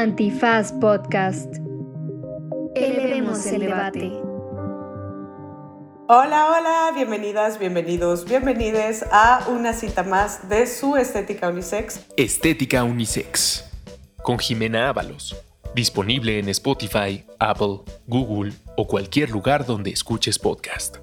Antifaz Podcast. Elevemos el debate. Hola, hola, bienvenidas, bienvenidos, bienvenides a una cita más de su Estética Unisex. Estética Unisex. Con Jimena Ábalos. Disponible en Spotify, Apple, Google o cualquier lugar donde escuches podcast.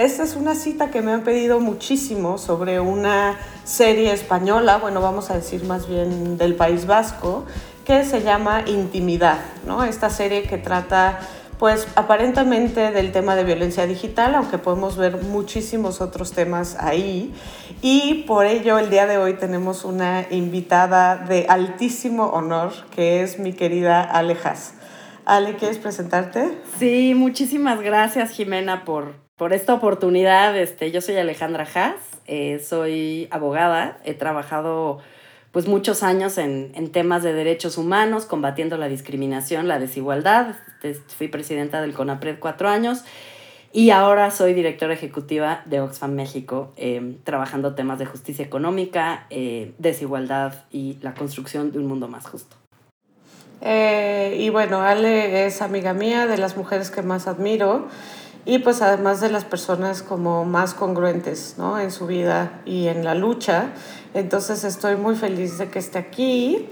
Esta es una cita que me han pedido muchísimo sobre una serie española, bueno, vamos a decir más bien del País Vasco, que se llama Intimidad, ¿no? Esta serie que trata pues aparentemente del tema de violencia digital, aunque podemos ver muchísimos otros temas ahí. Y por ello el día de hoy tenemos una invitada de altísimo honor, que es mi querida Alejas. Ale, ¿quieres presentarte? Sí, muchísimas gracias Jimena por, por esta oportunidad. Este, yo soy Alejandra Haas, eh, soy abogada, he trabajado pues muchos años en, en, temas de derechos humanos, combatiendo la discriminación, la desigualdad. Este, fui presidenta del CONAPRED cuatro años y ahora soy directora ejecutiva de Oxfam México, eh, trabajando temas de justicia económica, eh, desigualdad y la construcción de un mundo más justo. Eh, y bueno, Ale es amiga mía, de las mujeres que más admiro y pues además de las personas como más congruentes ¿no? en su vida y en la lucha. Entonces estoy muy feliz de que esté aquí.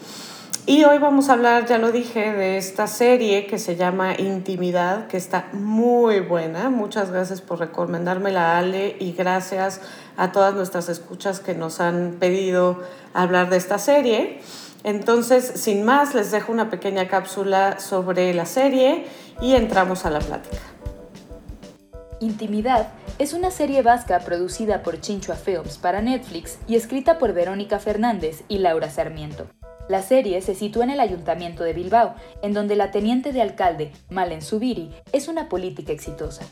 Y hoy vamos a hablar, ya lo dije, de esta serie que se llama Intimidad, que está muy buena. Muchas gracias por recomendármela, Ale, y gracias a todas nuestras escuchas que nos han pedido hablar de esta serie. Entonces, sin más, les dejo una pequeña cápsula sobre la serie y entramos a la plática. Intimidad es una serie vasca producida por Chinchua Films para Netflix y escrita por Verónica Fernández y Laura Sarmiento. La serie se sitúa en el Ayuntamiento de Bilbao, en donde la teniente de alcalde, Malen Subiri, es una política exitosa.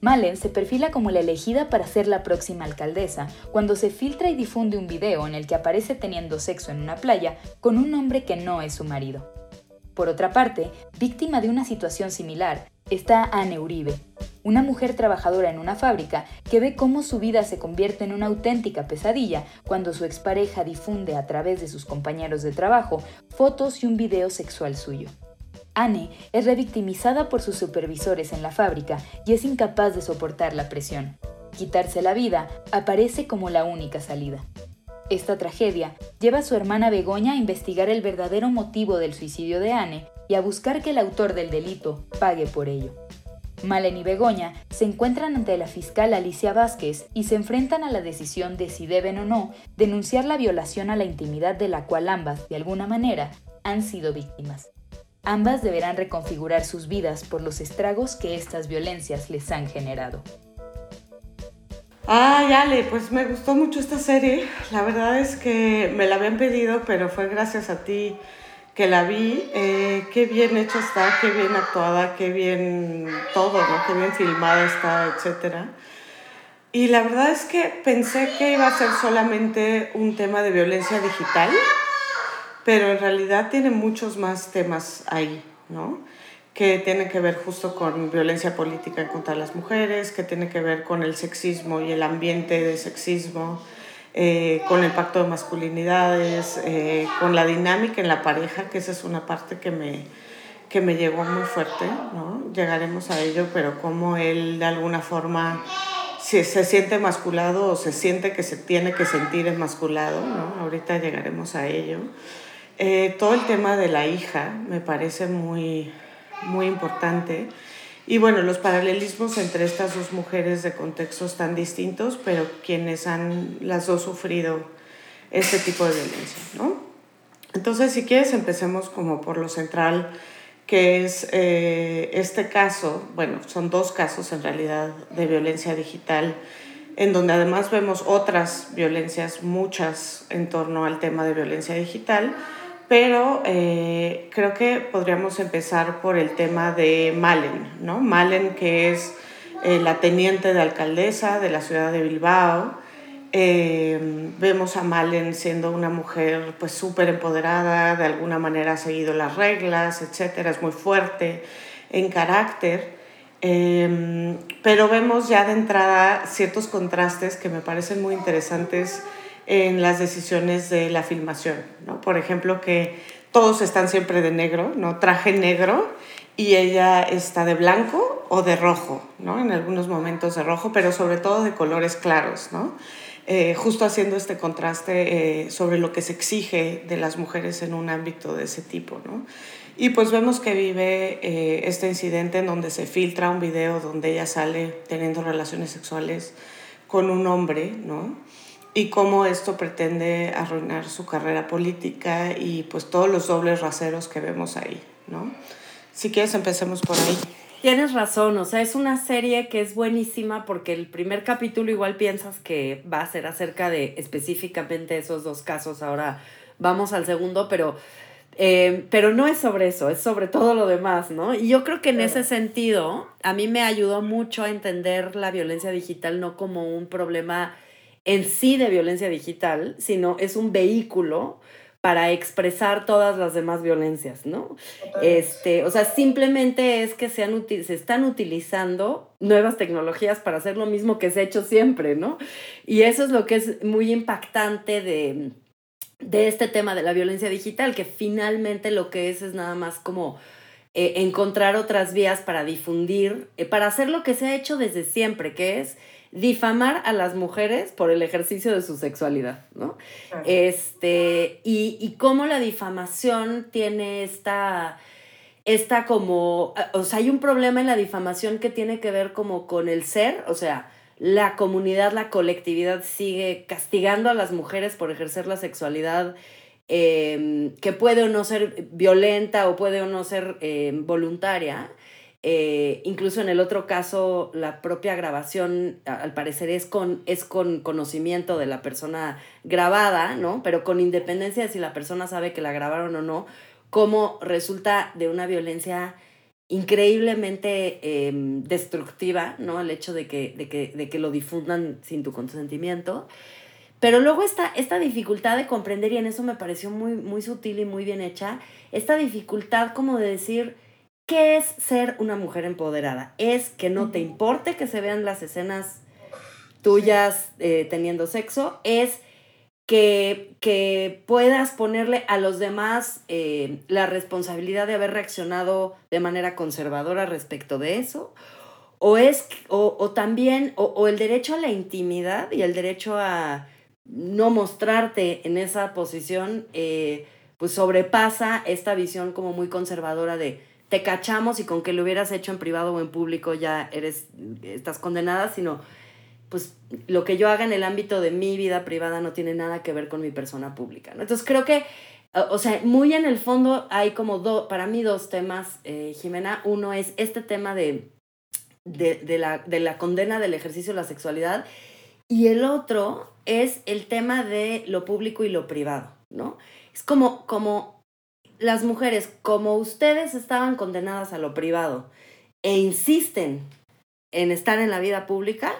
Malen se perfila como la elegida para ser la próxima alcaldesa cuando se filtra y difunde un video en el que aparece teniendo sexo en una playa con un hombre que no es su marido. Por otra parte, víctima de una situación similar, está Anne Uribe, una mujer trabajadora en una fábrica que ve cómo su vida se convierte en una auténtica pesadilla cuando su expareja difunde a través de sus compañeros de trabajo fotos y un video sexual suyo. Anne es revictimizada por sus supervisores en la fábrica y es incapaz de soportar la presión. Quitarse la vida aparece como la única salida. Esta tragedia lleva a su hermana Begoña a investigar el verdadero motivo del suicidio de Anne y a buscar que el autor del delito pague por ello. Malen y Begoña se encuentran ante la fiscal Alicia Vázquez y se enfrentan a la decisión de si deben o no denunciar la violación a la intimidad de la cual ambas, de alguna manera, han sido víctimas. Ambas deberán reconfigurar sus vidas por los estragos que estas violencias les han generado. Ay, Ale, pues me gustó mucho esta serie. La verdad es que me la habían pedido, pero fue gracias a ti que la vi, eh, qué bien hecha está, qué bien actuada, qué bien todo, ¿no? Qué bien filmada está, etc. Y la verdad es que pensé que iba a ser solamente un tema de violencia digital, pero en realidad tiene muchos más temas ahí, ¿no? Que tienen que ver justo con violencia política contra las mujeres, que tiene que ver con el sexismo y el ambiente de sexismo, eh, con el pacto de masculinidades, eh, con la dinámica en la pareja, que esa es una parte que me, que me llegó muy fuerte, ¿no? Llegaremos a ello, pero como él de alguna forma si se siente masculado o se siente que se tiene que sentir emasculado, ¿no? Ahorita llegaremos a ello. Eh, todo el tema de la hija me parece muy, muy importante y bueno, los paralelismos entre estas dos mujeres de contextos tan distintos, pero quienes han las dos sufrido este tipo de violencia, ¿no? Entonces, si quieres, empecemos como por lo central, que es eh, este caso, bueno, son dos casos en realidad de violencia digital, en donde además vemos otras violencias, muchas en torno al tema de violencia digital, pero eh, creo que podríamos empezar por el tema de Malen, ¿no? Malen, que es eh, la teniente de alcaldesa de la ciudad de Bilbao. Eh, vemos a Malen siendo una mujer pues súper empoderada, de alguna manera ha seguido las reglas, etcétera, es muy fuerte en carácter. pero vemos ya de entrada ciertos contrastes que me parecen muy interesantes en las decisiones de la filmación. ¿no? Por ejemplo, que todos están siempre de negro, ¿no? Traje negro y ella está de blanco o de rojo, ¿no? En algunos momentos de rojo, pero sobre todo de colores claros, ¿no? Eh, justo haciendo este contraste eh, sobre lo que se exige de las mujeres en un ámbito de ese tipo, ¿no? Y pues vemos que vive eh, este incidente en donde se filtra un video donde ella sale teniendo relaciones sexuales con un hombre, ¿no? Y cómo esto pretende arruinar su carrera política y pues todos los dobles raseros que vemos ahí, ¿no? Si quieres empecemos por ahí. Tienes razón, o sea, es una serie que es buenísima porque el primer capítulo igual piensas que va a ser acerca de específicamente esos dos casos, ahora vamos al segundo, pero, eh, pero no es sobre eso, es sobre todo lo demás, ¿no? Y yo creo que en ese sentido, a mí me ayudó mucho a entender la violencia digital no como un problema en sí de violencia digital, sino es un vehículo para expresar todas las demás violencias, ¿no? Este, o sea, simplemente es que se, han se están utilizando nuevas tecnologías para hacer lo mismo que se ha hecho siempre, ¿no? Y eso es lo que es muy impactante de, de este tema de la violencia digital, que finalmente lo que es es nada más como eh, encontrar otras vías para difundir, eh, para hacer lo que se ha hecho desde siempre, que es difamar a las mujeres por el ejercicio de su sexualidad, ¿no? Este, y, y cómo la difamación tiene esta, esta como, o sea, hay un problema en la difamación que tiene que ver como con el ser, o sea, la comunidad, la colectividad sigue castigando a las mujeres por ejercer la sexualidad em, que puede o no ser violenta o puede o no ser em, voluntaria eh, incluso en el otro caso, la propia grabación, al parecer, es con, es con conocimiento de la persona grabada, ¿no? Pero con independencia de si la persona sabe que la grabaron o no, como resulta de una violencia increíblemente em, destructiva, ¿no? El hecho de que, de, que, de que lo difundan sin tu consentimiento. Pero luego está esta dificultad de comprender, y en eso me pareció muy, muy sutil y muy bien hecha, esta dificultad como de decir, ¿Qué es ser una mujer empoderada? Es que no te importe que se vean las escenas tuyas eh, teniendo sexo, es que, que, puedas ponerle a los demás eh, la responsabilidad de haber reaccionado de manera conservadora respecto de eso, o es, o, también, o, el derecho a la intimidad y el derecho a no mostrarte en esa posición, eh, pues sobrepasa esta visión como muy conservadora de te cachamos y con que lo hubieras hecho en privado o en público ya eres, estás condenada, sino pues lo que yo haga en el ámbito de mi vida privada no tiene nada que ver con mi persona pública. Entonces creo que, o sea, muy en el fondo hay como dos, para mí dos temas, eh, Jimena. Uno es este tema de, de, la, de la condena del ejercicio de la sexualidad y el otro es el tema de lo público y lo privado, ¿no? Es como, como las mujeres, como ustedes estaban condenadas a lo privado e insisten en estar en la vida pública,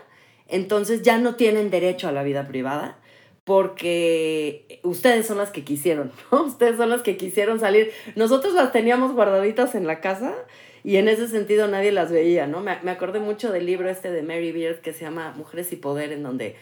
entonces ya no tienen derecho a la vida privada porque ustedes son las que quisieron, ¿no? Ustedes son las que quisieron salir. Nosotros las teníamos guardaditas en la casa y en ese sentido nadie las veía, ¿no? Me, me acordé mucho del libro este de Mary Beard que se llama Mujeres y Poder, en donde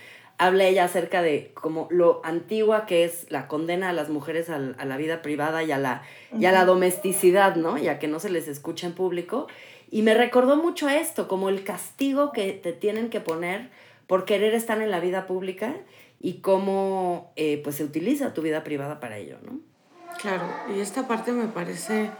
habla ella acerca de como lo antigua que es la condena a las mujeres a, la vida privada y a la, y a la domesticidad, ¿no? Ya que no se les escucha en público. Y me recordó mucho esto, como el castigo que te tienen que poner por querer estar en la vida pública y cómo eh, pues se utiliza tu vida privada para ello, ¿no? Claro, y esta parte me parece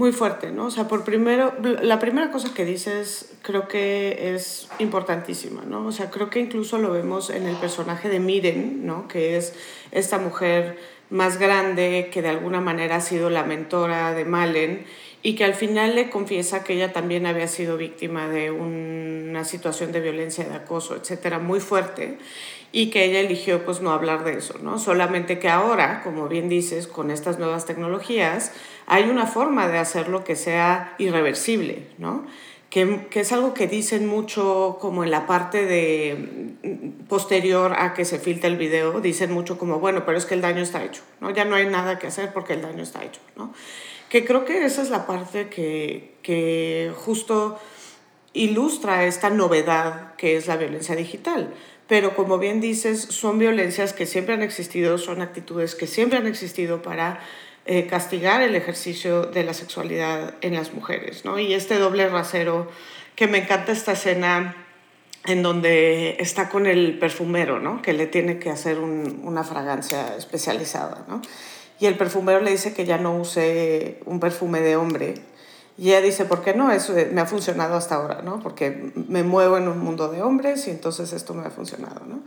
muy fuerte, ¿no? O sea, por primero, la primera cosa que dices creo que es importantísima, ¿no? O sea, creo que incluso lo vemos en el personaje de Miren, ¿no? Que es esta mujer más grande que de alguna manera ha sido la mentora de Malen y que al final le confiesa que ella también había sido víctima de una situación de violencia, de acoso, etcétera, muy fuerte y que ella eligió pues no hablar de eso, ¿no? Solamente que ahora, como bien dices, con estas nuevas tecnologías, hay una forma de hacerlo que sea irreversible, ¿no? Que, que, es algo que dicen mucho como en la parte de mm, posterior a que se filtra el video, dicen mucho como, bueno, pero es que el daño está hecho, ¿no? Ya no hay nada que hacer porque el daño está hecho, ¿no? Que creo que esa es la parte que, que justo ilustra esta novedad que es la violencia digital pero como bien dices, son violencias que siempre han existido, son actitudes que siempre han existido para eh, castigar el ejercicio de la sexualidad en las mujeres, ¿no? Y este doble rasero, que me encanta esta escena en donde está con el perfumero, ¿no? Que le tiene que hacer una fragancia especializada, ¿no? Y el perfumero le dice que ya no use un perfume de hombre. Y ella dice, ¿por qué no? Eso me ha funcionado hasta ahora, ¿no? Porque me muevo en un mundo de hombres y entonces esto me ha funcionado, ¿no?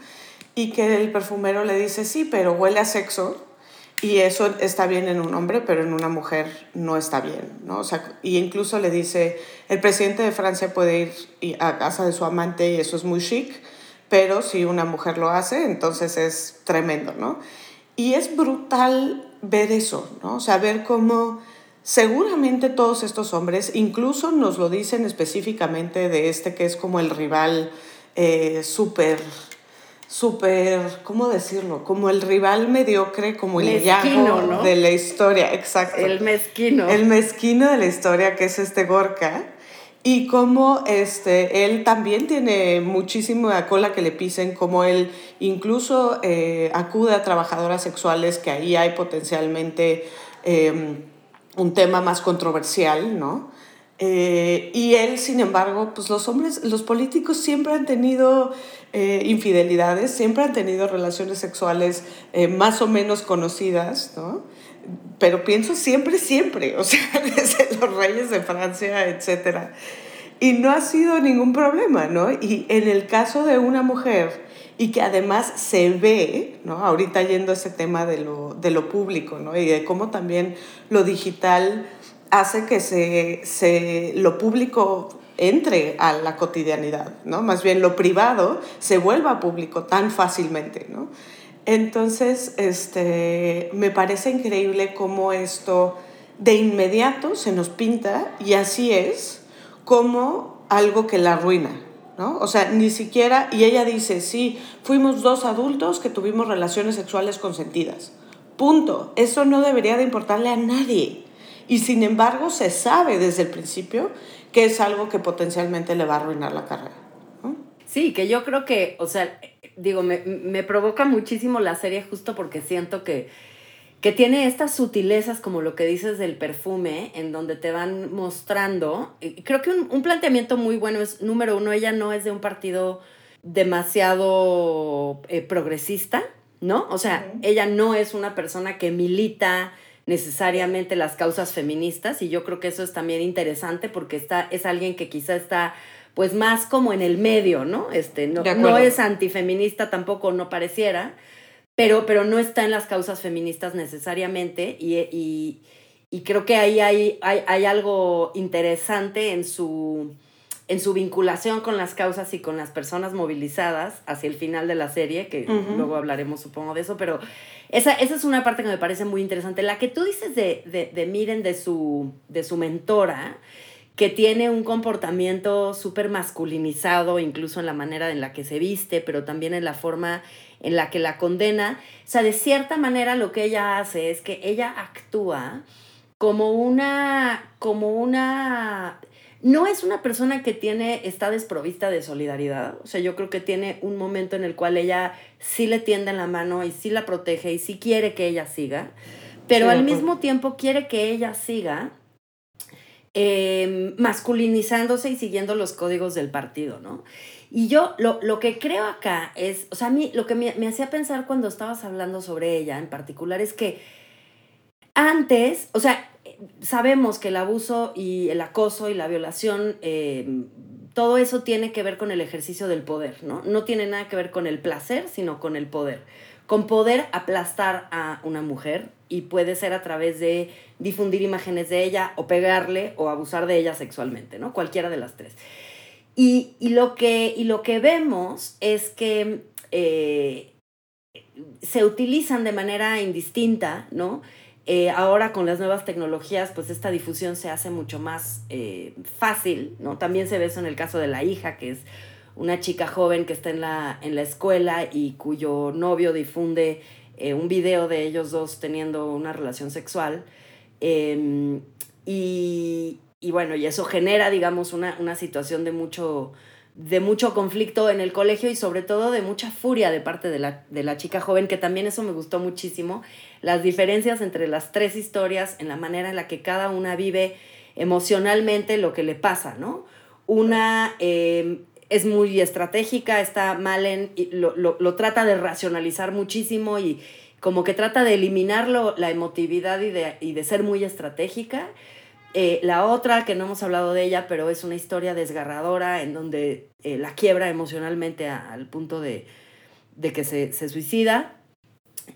Y que el perfumero le dice, sí, pero huele a sexo y eso está bien en un hombre, pero en una mujer no está bien, ¿no? O sea, y incluso le dice, el presidente de Francia puede ir a casa de su amante y eso es muy chic, pero si una mujer lo hace, entonces es tremendo, ¿no? Y es brutal ver eso, ¿no? O sea, ver cómo seguramente todos estos hombres, incluso nos lo dicen específicamente de este que es como el rival eh, súper súper, ¿cómo decirlo? Como el rival mediocre, como el mezquino, ¿no? de la historia, exacto. El mezquino. El mezquino de la historia, que es este Gorka. Y como este, él también tiene muchísima cola que le pisen, como él incluso eh, acude a trabajadoras sexuales, que ahí hay potencialmente em, un tema más controversial, ¿no? Eh, y él, sin embargo, pues los hombres, los políticos siempre han tenido eh, infidelidades, siempre han tenido relaciones sexuales eh, más o menos conocidas, ¿no? Pero pienso siempre, siempre, o sea, desde los reyes de Francia, etc. Y no ha sido ningún problema, ¿no? Y en el caso de una mujer, y que además se ve, ¿no? Ahorita yendo a ese tema de lo, de lo público, ¿no? Y de cómo también lo digital hace que se, se, lo público entre a la cotidianidad, ¿no? Más bien lo privado se vuelva público tan fácilmente, ¿no? Entonces, este, me parece increíble cómo esto de inmediato se nos pinta y así es como algo que la arruina, ¿no? O sea, ni siquiera, y ella dice, sí, fuimos dos adultos que tuvimos relaciones sexuales consentidas. Punto. Eso no debería de importarle a nadie. Y sin embargo se sabe desde el principio que es algo que potencialmente le va a arruinar la carrera. Sí, que yo creo que, o sea, digo, me, me, provoca muchísimo la serie justo porque siento que, que tiene estas sutilezas como lo que dices del perfume, en donde te van mostrando, creo que un, un planteamiento muy bueno es, número uno, ella no es de un partido demasiado eh, progresista, ¿no? O sea, ella no es una persona que milita necesariamente las causas feministas y yo creo que eso es también interesante porque está, es alguien que quizá está pues más como en el medio, ¿no? Este, no, no es antifeminista tampoco, no pareciera, pero, pero no está en las causas feministas necesariamente y, y, y creo que ahí hay, hay, hay, algo interesante en su, en su vinculación con las causas y con las personas movilizadas hacia el final de la serie, que luego hablaremos supongo de eso, pero esa, es una parte que me parece muy interesante. La que tú dices de, de, de Miren, de su, de su mentora, que tiene un comportamiento súper masculinizado, incluso en la manera en la que se viste, pero también en la forma en la que la condena. O sea, de cierta manera lo que ella hace es que ella actúa como una, como una no es una persona que tiene, está desprovista de solidaridad. O sea, yo creo que tiene un momento en el cual ella sí le tiende la mano y sí la protege y sí quiere que ella siga, pero al mismo tiempo quiere que ella siga em, masculinizándose y siguiendo los códigos del partido, ¿no? Y yo lo, lo que creo acá es, o sea, a mí lo que me, me hacía pensar cuando estabas hablando sobre ella en particular es que antes, o sea, sabemos que el abuso y el acoso y la violación, eh, todo eso tiene que ver con el ejercicio del poder, ¿no? No tiene nada que ver con el placer, sino con el poder. Con poder aplastar a una mujer y puede ser a través de difundir imágenes de ella o pegarle o abusar de ella sexualmente, ¿no? Cualquiera de las tres. Y, lo, que, y lo que vemos es que eh, se utilizan de manera indistinta, ¿no? Eh, ahora con las nuevas tecnologías, pues esta difusión se hace mucho más eh, fácil, ¿no? También se ve eso en el caso de la hija, que es una chica joven que está en la, en la escuela y cuyo novio difunde eh, un video de ellos dos teniendo una relación sexual. Em, y, y, bueno, y eso genera, digamos, una, una situación de mucho de mucho conflicto en el colegio y sobre todo de mucha furia de parte de la, de la chica joven, que también eso me gustó muchísimo, las diferencias entre las tres historias en la manera en la que cada una vive emocionalmente lo que le pasa, ¿no? Una em, es muy estratégica, está Malen, y lo, lo, lo, trata de racionalizar muchísimo y como que trata de eliminar la emotividad y de, y de ser muy estratégica. Eh, la otra, que no hemos hablado de ella, pero es una historia desgarradora en donde eh, la quiebra emocionalmente al punto de, de que se, se, suicida.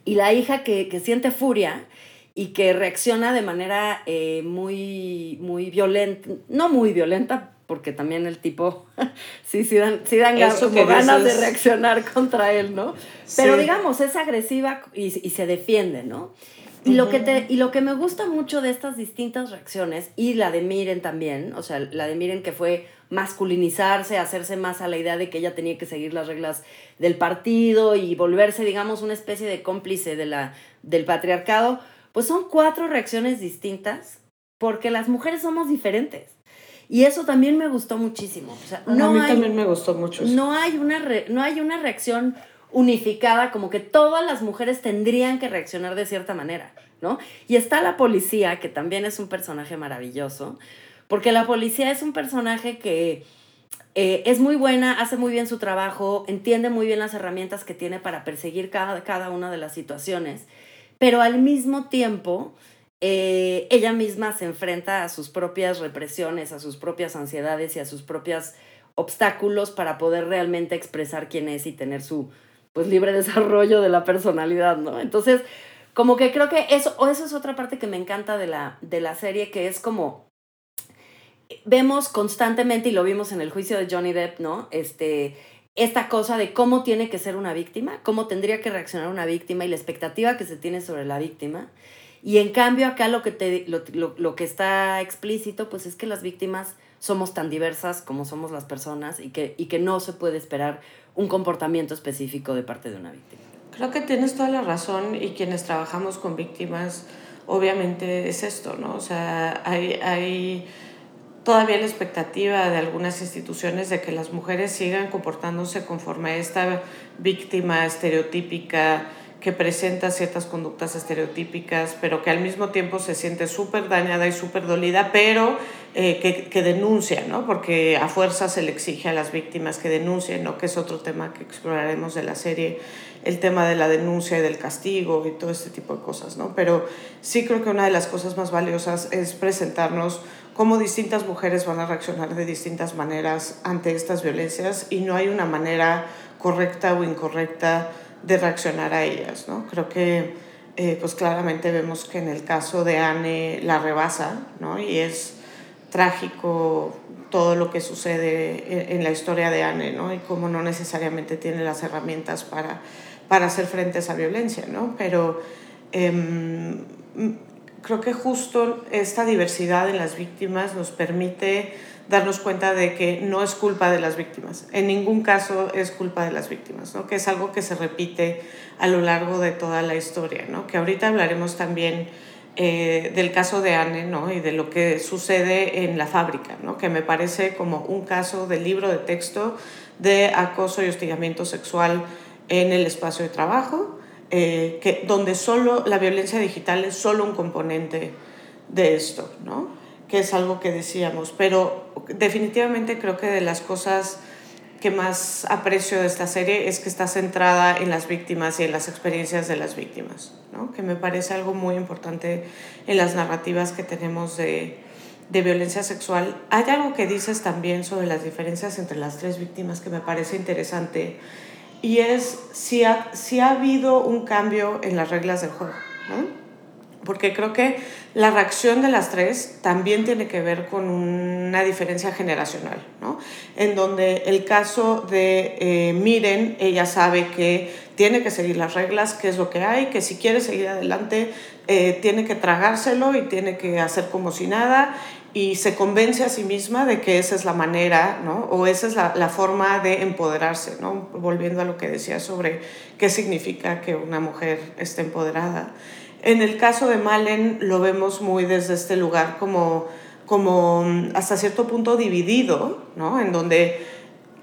Y la hija que, que, siente furia y que reacciona de manera eh, muy, muy violenta, no muy violenta, porque también el tipo sí, sí dan, sí dan como ganas de reaccionar contra él, ¿no? Pero digamos, es agresiva y, y se defiende, ¿no? Y, lo que te, y lo que me gusta mucho de estas distintas reacciones, y la de Miren también, o sea, la de Miren que fue masculinizarse, hacerse más a la idea de que ella tenía que seguir las reglas del partido y volverse, digamos, una especie de cómplice de la, del patriarcado, pues son cuatro reacciones distintas porque las mujeres somos diferentes. Y eso también me gustó muchísimo. O sea, no a mí también me gustó mucho. Eso. No, hay una no hay una reacción unificada, como que todas las mujeres tendrían que reaccionar de cierta manera, ¿no? Y está la policía, que también es un personaje maravilloso, porque la policía es un personaje que eh, es muy buena, hace muy bien su trabajo, entiende muy bien las herramientas que tiene para perseguir cada, cada una de las situaciones, pero al mismo tiempo... Eh, ella misma se enfrenta a sus propias represiones, a sus propias ansiedades y a sus propios obstáculos para poder realmente expresar quién es y tener su, pues libre desarrollo de la personalidad, ¿no? Entonces, como que creo que eso, o eso es otra parte que me encanta de la, de la serie, que es como, vemos constantemente, y lo vimos en el juicio de Johnny Depp, ¿no? Este, esta cosa de cómo tiene que ser una víctima, cómo tendría que reaccionar una víctima y la expectativa que se tiene sobre la víctima. Y en cambio acá lo que, te, lo, lo, lo que está explícito, pues es que las víctimas somos tan diversas como somos las personas y que, y que no se puede esperar un comportamiento específico de parte de una víctima. Creo que tienes toda la razón y quienes trabajamos con víctimas, obviamente es esto, ¿no? O sea, hay, hay todavía la expectativa de algunas instituciones de que las mujeres sigan comportándose conforme a esta víctima estereotípica que presenta ciertas conductas estereotípicas, pero que al mismo tiempo se siente súper dañada y súper dolida, pero eh, que, que, denuncia, ¿no? Porque a fuerza se le exige a las víctimas que denuncien, ¿no? Que es otro tema que exploraremos de la serie, el tema de la denuncia y del castigo y todo este tipo de cosas, ¿no? Pero sí creo que una de las cosas más valiosas es presentarnos cómo distintas mujeres van a reaccionar de distintas maneras ante estas violencias y no hay una manera correcta o incorrecta de reaccionar a ellas, ¿no? Creo que eh, pues claramente vemos que en el caso de Anne la rebasa, ¿no? Y es trágico todo lo que sucede en, la historia de Anne, ¿no? Y cómo no necesariamente tiene las herramientas para, para hacer frente a esa violencia, ¿no? Pero eh, creo que justo esta diversidad en las víctimas nos permite darnos cuenta de que no es culpa de las víctimas, en ningún caso es culpa de las víctimas, ¿no? que es algo que se repite a lo largo de toda la historia, ¿no? que ahorita hablaremos también eh, del caso de Anne ¿no? y de lo que sucede en la fábrica, ¿no? que me parece como un caso de libro de texto de acoso y hostigamiento sexual en el espacio de trabajo, eh, que, donde solo la violencia digital es solo un componente de esto, ¿no? Que es algo que decíamos, pero definitivamente creo que de las cosas que más aprecio de esta serie es que está centrada en las víctimas y en las experiencias de las víctimas, ¿no? que me parece algo muy importante en las narrativas que tenemos de, de violencia sexual. Hay algo que dices también sobre las diferencias entre las tres víctimas que me parece interesante y es si ha, si ha habido un cambio en las reglas del juego. ¿no? Porque creo que la reacción de las tres también tiene que ver con una diferencia generacional, ¿no? En donde el caso de eh, Miren, ella sabe que tiene que seguir las reglas, que es lo que hay, que si quiere seguir adelante eh, tiene que tragárselo y tiene que hacer como si nada y se convence a sí misma de que esa es la manera, ¿no? O esa es la, la forma de empoderarse, ¿no? Volviendo a lo que decía sobre qué significa que una mujer esté empoderada. En el caso de Malen lo vemos muy desde este lugar como, como mm, hasta cierto punto dividido, ¿no? En donde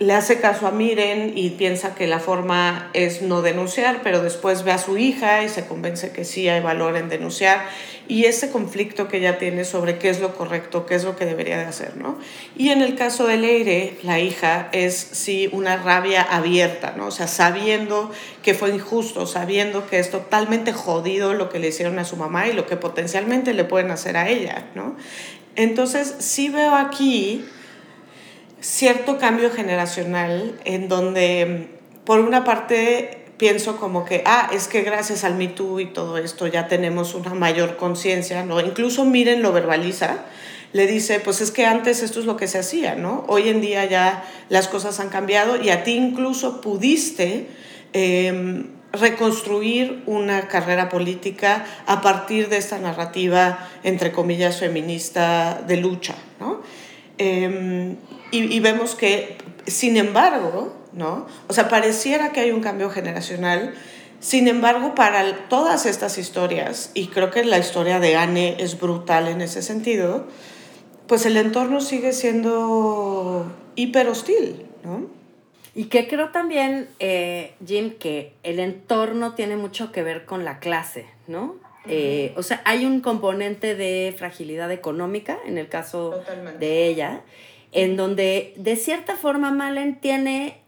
le hace caso a Miren y piensa que la forma es no denunciar, pero después ve a su hija y se convence que sí hay valor en denunciar y ese conflicto que ella tiene sobre qué es lo correcto, qué es lo que debería de hacer, ¿no? Y en el caso de Leire, la hija, es sí una rabia abierta, ¿no? O sea, sabiendo que fue injusto, sabiendo que es totalmente jodido lo que le hicieron a su mamá y lo que potencialmente le pueden hacer a ella, ¿no? Entonces, sí veo aquí cierto cambio generacional en donde, por una parte, pienso como que, ah, es que gracias al Me Too y todo esto ya tenemos una mayor conciencia, ¿no? Incluso Miren lo verbaliza, le dice, pues es que antes esto es lo que se hacía, ¿no? Hoy en día ya las cosas han cambiado y a ti incluso pudiste em, reconstruir una carrera política a partir de esta narrativa, entre comillas, feminista de lucha, ¿no? Em, y, vemos que, sin embargo, ¿no? O sea, pareciera que hay un cambio generacional. Sin embargo, para todas estas historias, y creo que la historia de Anne es brutal en ese sentido, pues el entorno sigue siendo hiper hostil, ¿no? Y que creo también, eh, Jim, que el entorno tiene mucho que ver con la clase, ¿no? Eh, o sea, hay un componente de fragilidad económica en el caso de ella, en donde de cierta forma Malen tiene,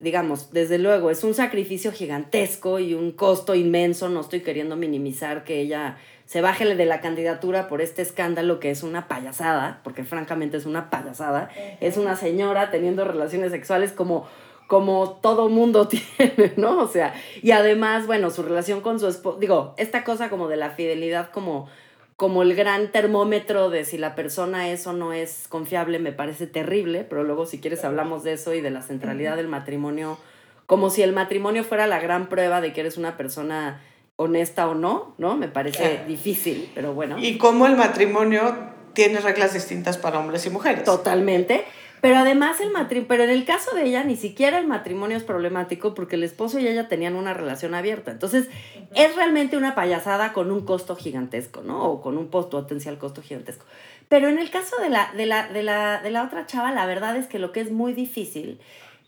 digamos, desde luego, es un sacrificio gigantesco y un costo inmenso, no estoy queriendo minimizar que ella se baje de la candidatura por este escándalo que es una payasada, porque francamente es una payasada, es una señora teniendo relaciones sexuales como como todo mundo tiene, ¿no? O sea, y además, bueno, su relación con su esposo, digo, esta cosa como de la fidelidad como como el gran termómetro de si la persona es o no es confiable me parece terrible, pero luego si quieres hablamos de eso y de la centralidad del matrimonio, como si el matrimonio fuera la gran prueba de que eres una persona honesta o no, ¿no? Me parece difícil, pero bueno. Y cómo el matrimonio tiene reglas distintas para hombres y mujeres. Totalmente. Pero además el matrimonio, pero en el caso de ella ni siquiera el matrimonio es problemático porque el esposo y ella tenían una relación abierta. Entonces es realmente una payasada con un costo gigantesco, ¿no? O con un potencial costo gigantesco. Pero en el caso de la, de la, de la, de la otra chava, la verdad es que lo que es muy difícil,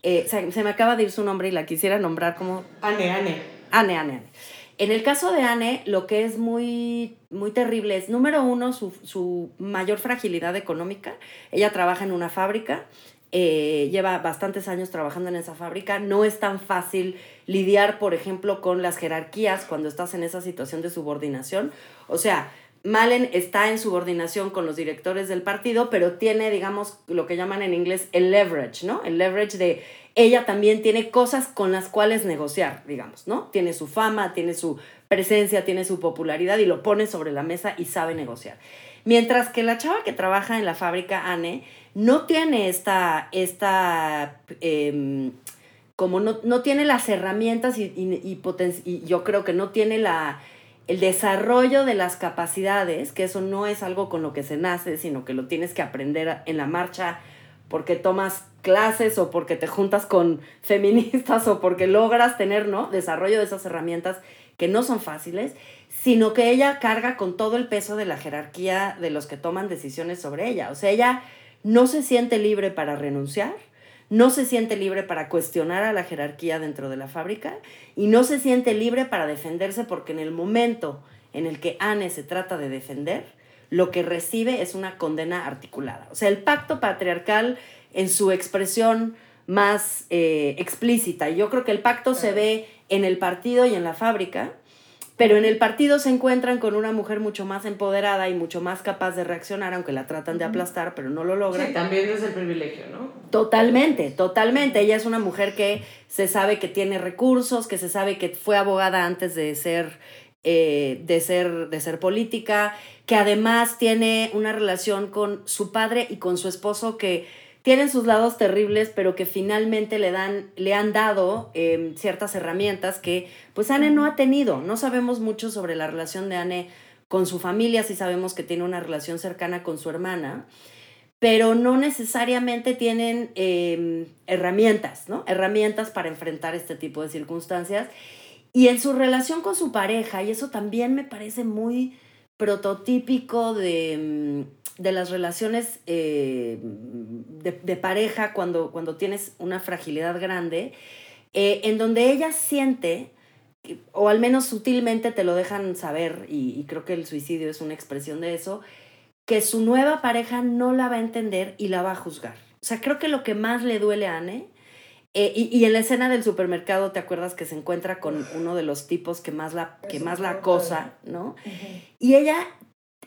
eh, se, se, me acaba de ir su nombre y la quisiera nombrar como... Anne, Anne. Anne, Anne, Anne. En el caso de Anne, lo que es muy, muy terrible es, número uno, su, mayor fragilidad económica. Ella trabaja en una fábrica, eh, lleva bastantes años trabajando en esa fábrica. No es tan fácil lidiar, por ejemplo, con las jerarquías cuando estás en esa situación de subordinación. O sea, Malen está en subordinación con los directores del partido, pero tiene, digamos, lo que llaman en inglés el leverage, ¿no? El leverage de ella también tiene cosas con las cuales negociar, digamos, ¿no? Tiene su fama, tiene su presencia, tiene su popularidad y lo pone sobre la mesa y sabe negociar. Mientras que la chava que trabaja en la fábrica, Anne, no tiene esta, esta em, como no, no, tiene las herramientas y, y, y, yo creo que no tiene la, el desarrollo de las capacidades, que eso no es algo con lo que se nace, sino que lo tienes que aprender en la marcha porque tomas clases o porque te juntas con feministas o porque logras tener, ¿no? Desarrollo de esas herramientas que no son fáciles, sino que ella carga con todo el peso de la jerarquía de los que toman decisiones sobre ella. O sea, ella no se siente libre para renunciar, no se siente libre para cuestionar a la jerarquía dentro de la fábrica y no se siente libre para defenderse porque en el momento en el que Anne se trata de defender, lo que recibe es una condena articulada. O sea, el pacto patriarcal en su expresión más eh, explícita. Yo creo que el pacto se ve en el partido y en la fábrica, pero en el partido se encuentran con una mujer mucho más empoderada y mucho más capaz de reaccionar, aunque la tratan de aplastar, pero no lo logran. Sí, también es el privilegio, ¿no? Totalmente, totalmente. Ella es una mujer que se sabe que tiene recursos, que se sabe que fue abogada antes de ser, eh, de ser, de ser política, que además tiene una relación con su padre y con su esposo que tienen sus lados terribles, pero que finalmente le, dan, le han dado em, ciertas herramientas que pues Anne no ha tenido. No sabemos mucho sobre la relación de Anne con su familia, sí sabemos que tiene una relación cercana con su hermana, pero no necesariamente tienen em, herramientas, ¿no? Herramientas para enfrentar este tipo de circunstancias. Y en su relación con su pareja, y eso también me parece muy prototípico de, mm, de las relaciones eh, de, pareja cuando, cuando tienes una fragilidad grande, eh, en donde ella siente, o al menos sutilmente te lo dejan saber, y, creo que el suicidio es una expresión de eso, que su nueva pareja no la va a entender y la va a juzgar. O sea, creo que lo que más le duele a Anne, eh, y, en la escena del supermercado, ¿te acuerdas que se encuentra con uno de los tipos que más la, que más la acosa, ¿no? Y ella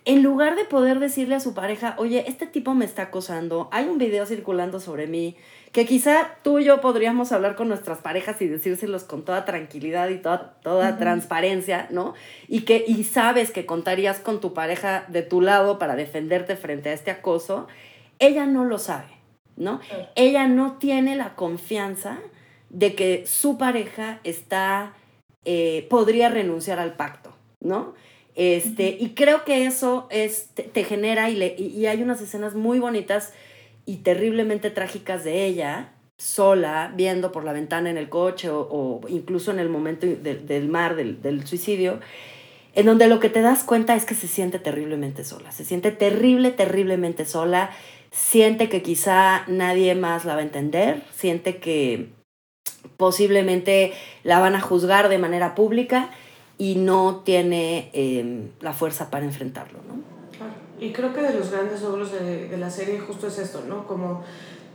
en lugar de poder decirle a su pareja, oye, este tipo me está acosando, hay un video circulando sobre mí, que quizá tú y yo podríamos hablar con nuestras parejas y decírselos con toda tranquilidad y toda, toda transparencia, ¿no? Y que y sabes que contarías con tu pareja de tu lado para defenderte frente a este acoso, ella no lo sabe, ¿no? Ella no tiene la confianza de que su pareja está, eh, podría renunciar al pacto, ¿no? Este, Y creo que eso es, te, genera y, le, y, hay unas escenas muy bonitas y terriblemente trágicas de ella, sola, viendo por la ventana en el coche o, incluso en el momento del mar, del, del, suicidio, en donde lo que te das cuenta es que se siente terriblemente sola, se siente terrible, terriblemente sola, siente que quizá nadie más la va a entender, siente que posiblemente la van a juzgar de manera pública y no tiene em, la fuerza para enfrentarlo, ¿no? Y creo que de los grandes logros de, de, la serie justo es esto, ¿no? Como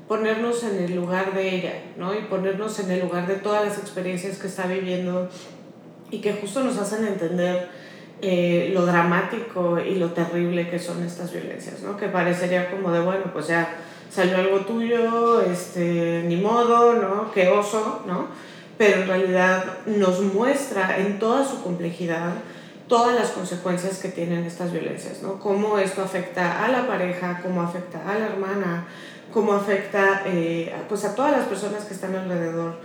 ponernos en el lugar de ella, ¿no? Y ponernos en el lugar de todas las experiencias que está viviendo y que justo nos hacen entender eh, lo dramático y lo terrible que son estas violencias, ¿no? Que parecería como de, bueno, pues ya salió algo tuyo, este, ni modo, ¿no? Qué oso, ¿no? Pero en realidad nos muestra en toda su complejidad todas las consecuencias que tienen estas violencias, ¿no? Cómo esto afecta a la pareja, cómo afecta a la hermana, cómo afecta eh, pues a todas las personas que están alrededor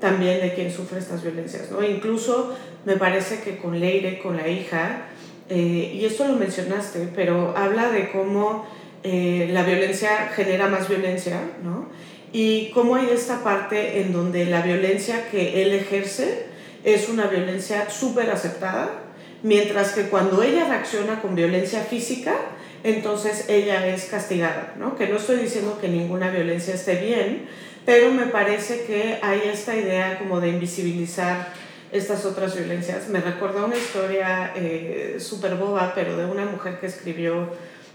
también de quien sufre estas violencias, ¿no? Incluso me parece que con Leire, con la hija, eh, y esto lo mencionaste, pero habla de cómo eh, la violencia genera más violencia, ¿no? Y cómo hay esta parte en donde la violencia que él ejerce es una violencia súper aceptada, mientras que cuando ella reacciona con violencia física, entonces ella es castigada, ¿no? Que no estoy diciendo que ninguna violencia esté bien, pero me parece que hay esta idea como de invisibilizar estas otras violencias. Me recuerda una historia eh, súper boba, pero de una mujer que escribió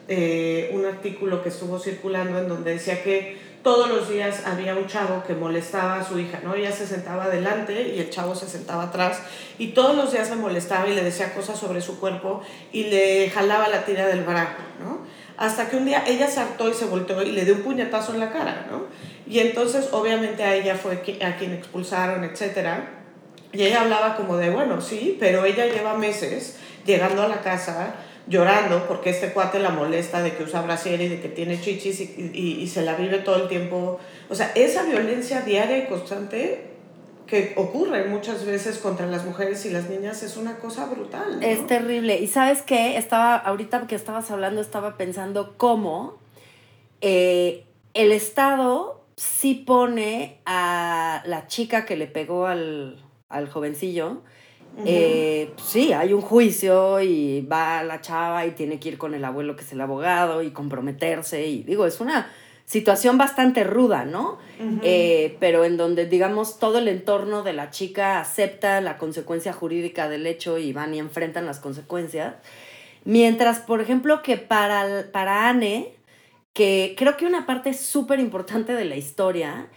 eh, un artículo que estuvo circulando en donde decía que todos los días había un chavo que molestaba a su hija, ¿no? Ella se sentaba adelante y el chavo se sentaba atrás y todos los días le molestaba y le decía cosas sobre su cuerpo y le jalaba la tira del barajo, ¿no? Hasta que un día ella se hartó y se volteó y le dio un puñetazo en la cara, ¿no? Y entonces obviamente a ella fue a quien expulsaron, etcétera. Y ella hablaba como de, bueno, sí, pero ella lleva meses llegando a la casa llorando porque este cuate la molesta de que usa brasier y de que tiene chichis y, y, y, se la vive todo el tiempo. O sea, esa violencia diaria y constante que ocurre muchas veces contra las mujeres y las niñas es una cosa brutal. Es terrible. Y sabes qué, estaba, ahorita que estabas hablando, estaba pensando cómo eh, el Estado sí pone a la chica que le pegó al, al jovencillo, eh, sí, hay un juicio y va la chava y tiene que ir con el abuelo que es el abogado y comprometerse y digo, es una situación bastante ruda, ¿no? Eh, pero en donde, digamos, todo el entorno de la chica acepta la consecuencia jurídica del hecho y van y enfrentan las consecuencias. Mientras, por ejemplo, que para, para Anne, que creo que una parte súper importante de la historia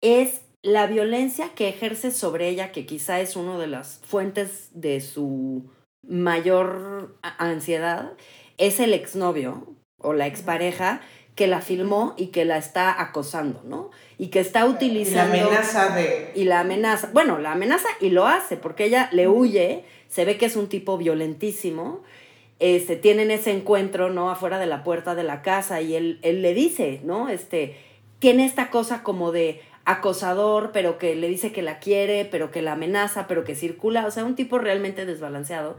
es la violencia que ejerce sobre ella, que quizá es una de las fuentes de su mayor ansiedad, es el exnovio o la expareja que la filmó y que la está acosando, ¿no? Y que está utilizando... Y la amenaza de... Y la amenaza, bueno, la amenaza y lo hace, porque ella le huye, se ve que es un tipo violentísimo, este, tienen ese encuentro, ¿no? Afuera de la puerta de la casa y él, él le dice, ¿no? Este, tiene esta cosa como de, acosador, pero que le dice que la quiere, pero que la amenaza, pero que circula, o sea, un tipo realmente desbalanceado.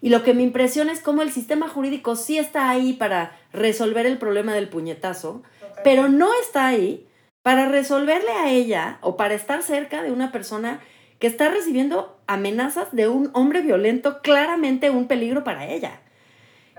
Y lo que me impresiona es cómo el sistema jurídico sí está ahí para resolver el problema del puñetazo, pero no está ahí para resolverle a ella o para estar cerca de una persona que está recibiendo amenazas de un hombre violento, claramente un peligro para ella.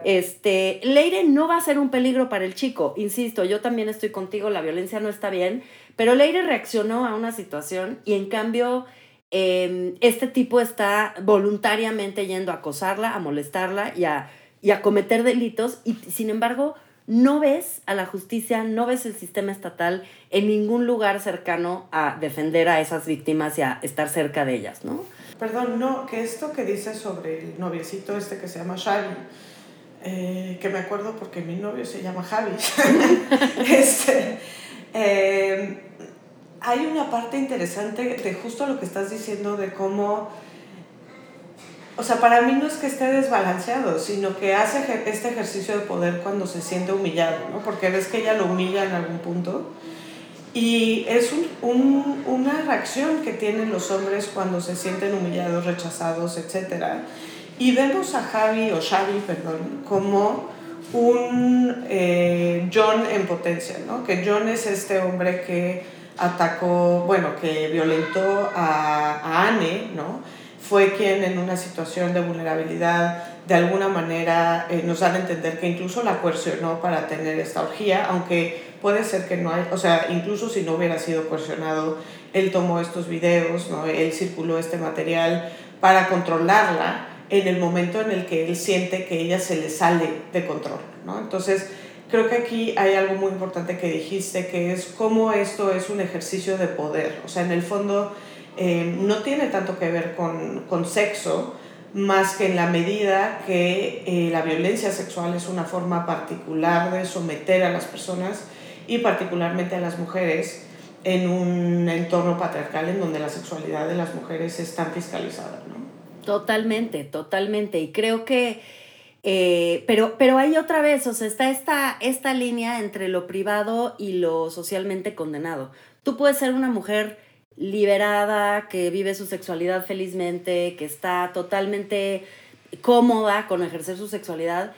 Este, Leire no va a ser un peligro para el chico, insisto, yo también estoy contigo, la violencia no está bien, pero Leire reaccionó a una situación y en cambio em, este tipo está voluntariamente yendo a acosarla, a molestarla y a, y a cometer delitos y sin embargo no ves a la justicia, no ves el sistema estatal en ningún lugar cercano a defender a esas víctimas y a estar cerca de ellas, ¿no? Perdón, no, que esto que dices sobre el noviecito este que se llama Xavi, eh, que me acuerdo porque mi novio se llama Javi, este, eh, hay una parte interesante de justo lo que estás diciendo de cómo o sea, para mí no es que esté desbalanceado, sino que hace este ejercicio de poder cuando se siente humillado, ¿no? Porque ves que ella lo humilla en algún punto. Y es un, una reacción que tienen los hombres cuando se sienten humillados, rechazados, etc. Y vemos a Javi, o Xavi, perdón, como un eh, John en potencia, ¿no? Que John es este hombre que atacó, bueno, que violentó a, Anne, ¿no? fue quien en una situación de vulnerabilidad de alguna manera eh, nos dan a entender que incluso la coercionó para tener esta orgía, aunque puede ser que no hay, o sea, incluso si no hubiera sido coercionado, él tomó estos videos, ¿no? él circuló este material para controlarla en el momento en el que él siente que ella se le sale de control. ¿no? Entonces, creo que aquí hay algo muy importante que dijiste, que es cómo esto es un ejercicio de poder. O sea, en el fondo eh, no tiene tanto que ver con, con, sexo, más que en la medida que eh, la violencia sexual es una forma particular de someter a las personas y particularmente a las mujeres en un entorno patriarcal en donde la sexualidad de las mujeres es tan fiscalizada. ¿no? Totalmente, totalmente. Y creo que, eh, pero, pero hay otra vez, o sea, está esta, esta línea entre lo privado y lo socialmente condenado. Tú puedes ser una mujer liberada, que vive su sexualidad felizmente, que está totalmente cómoda con ejercer su sexualidad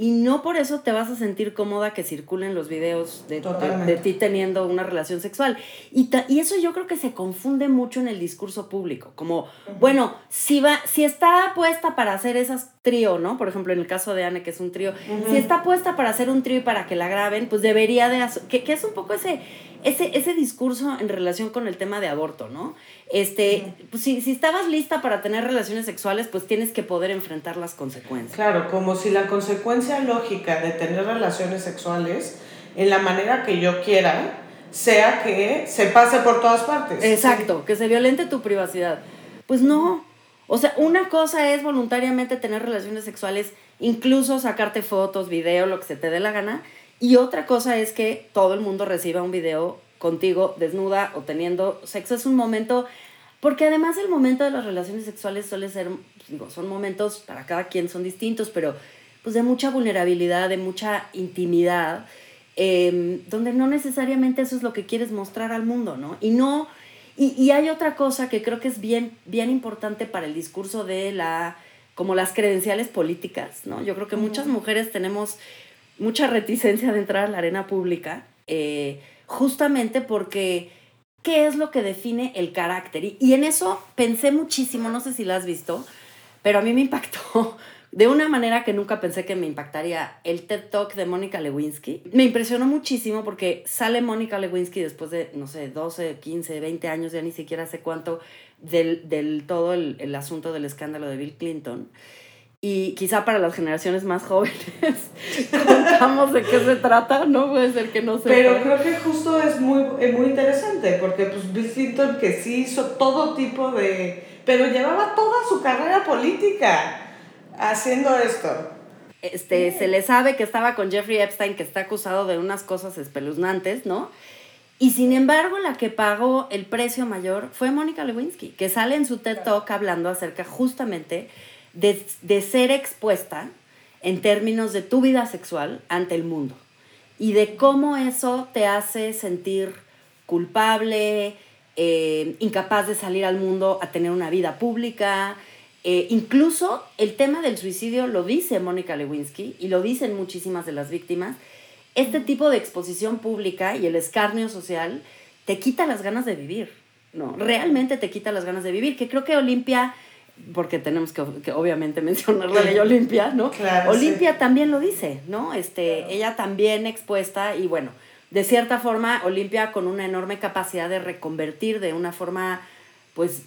y no por eso te vas a sentir cómoda que circulen los videos de, de, ti teniendo una relación sexual. Y, y, eso yo creo que se confunde mucho en el discurso público. Como, bueno, si, va, si está puesta para hacer esas trío, ¿no? Por ejemplo, en el caso de Anne, que es un trío, si está puesta para hacer un trío y para que la graben, pues debería de... Que, que es un poco ese ese, ese discurso en relación con el tema de aborto, ¿no? Este, pues si, si estabas lista para tener relaciones sexuales, pues tienes que poder enfrentar las consecuencias. Claro, como si la consecuencia lógica de tener relaciones sexuales en la manera que yo quiera sea que se pase por todas partes. Exacto, que se violente tu privacidad. Pues no. O sea, una cosa es voluntariamente tener relaciones sexuales, incluso sacarte fotos, video, lo que se te dé la gana, y otra cosa es que todo el mundo reciba un video contigo desnuda o teniendo sexo. Es un momento, porque además el momento de las relaciones sexuales suele ser, digo, son momentos para cada quien son distintos, pero pues de mucha vulnerabilidad, de mucha intimidad, em, donde no necesariamente eso es lo que quieres mostrar al mundo, ¿no? Y no, y, y hay otra cosa que creo que es bien, bien importante para el discurso de la, como las credenciales políticas, ¿no? Yo creo que muchas mujeres tenemos mucha reticencia de entrar a la arena pública, eh, justamente porque ¿qué es lo que define el carácter? Y, en eso pensé muchísimo, no sé si lo has visto, pero a mí me impactó de una manera que nunca pensé que me impactaría el TED Talk de Mónica Lewinsky. Me impresionó muchísimo porque sale Mónica Lewinsky después de, no sé, 12, 15, 20 años, ya ni siquiera sé cuánto, del, del todo el, el asunto del escándalo de Bill Clinton y quizá para las generaciones más jóvenes contamos de qué se trata, no puede ser que no se Pero creo que justo es muy, muy interesante, porque pues Bill Clinton que sí hizo todo tipo de... pero llevaba toda su carrera política haciendo esto. Este, se le sabe que estaba con Jeffrey Epstein, que está acusado de unas cosas espeluznantes, ¿no? Y sin embargo, la que pagó el precio mayor fue Mónica Lewinsky, que sale en su TED Talk hablando acerca justamente de, ser expuesta en términos de tu vida sexual ante el mundo y de cómo eso te hace sentir culpable, eh, incapaz de salir al mundo a tener una vida pública. Eh, incluso el tema del suicidio lo dice Mónica Lewinsky y lo dicen muchísimas de las víctimas. Este tipo de exposición pública y el escarnio social te quita las ganas de vivir, ¿no? Realmente te quita las ganas de vivir, que creo que Olimpia porque tenemos que, obviamente mencionar la ley Olimpia, ¿no? Claro, Olimpia también lo dice, ¿no? Este, Ella también expuesta y bueno, de cierta forma, Olimpia con una enorme capacidad de reconvertir de una forma, pues,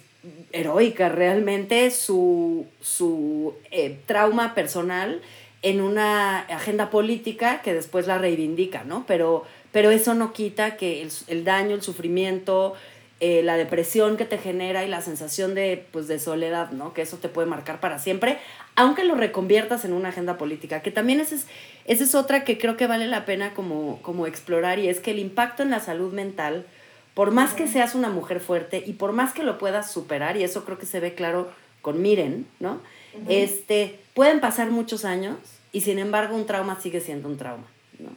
heroica realmente su, su eh, trauma personal en una agenda política que después la reivindica, ¿no? Pero, pero eso no quita que el, el daño, el sufrimiento, eh, la depresión que te genera y la sensación de, pues, de soledad, ¿no? Que eso te puede marcar para siempre, aunque lo reconviertas en una agenda política, que también esa es, esa es otra que creo que vale la pena como, como explorar y es que el impacto en la salud mental, por más que seas una mujer fuerte y por más que lo puedas superar, y eso creo que se ve claro con Miren, ¿no? este, pueden pasar muchos años y sin embargo un trauma sigue siendo un trauma, ¿no?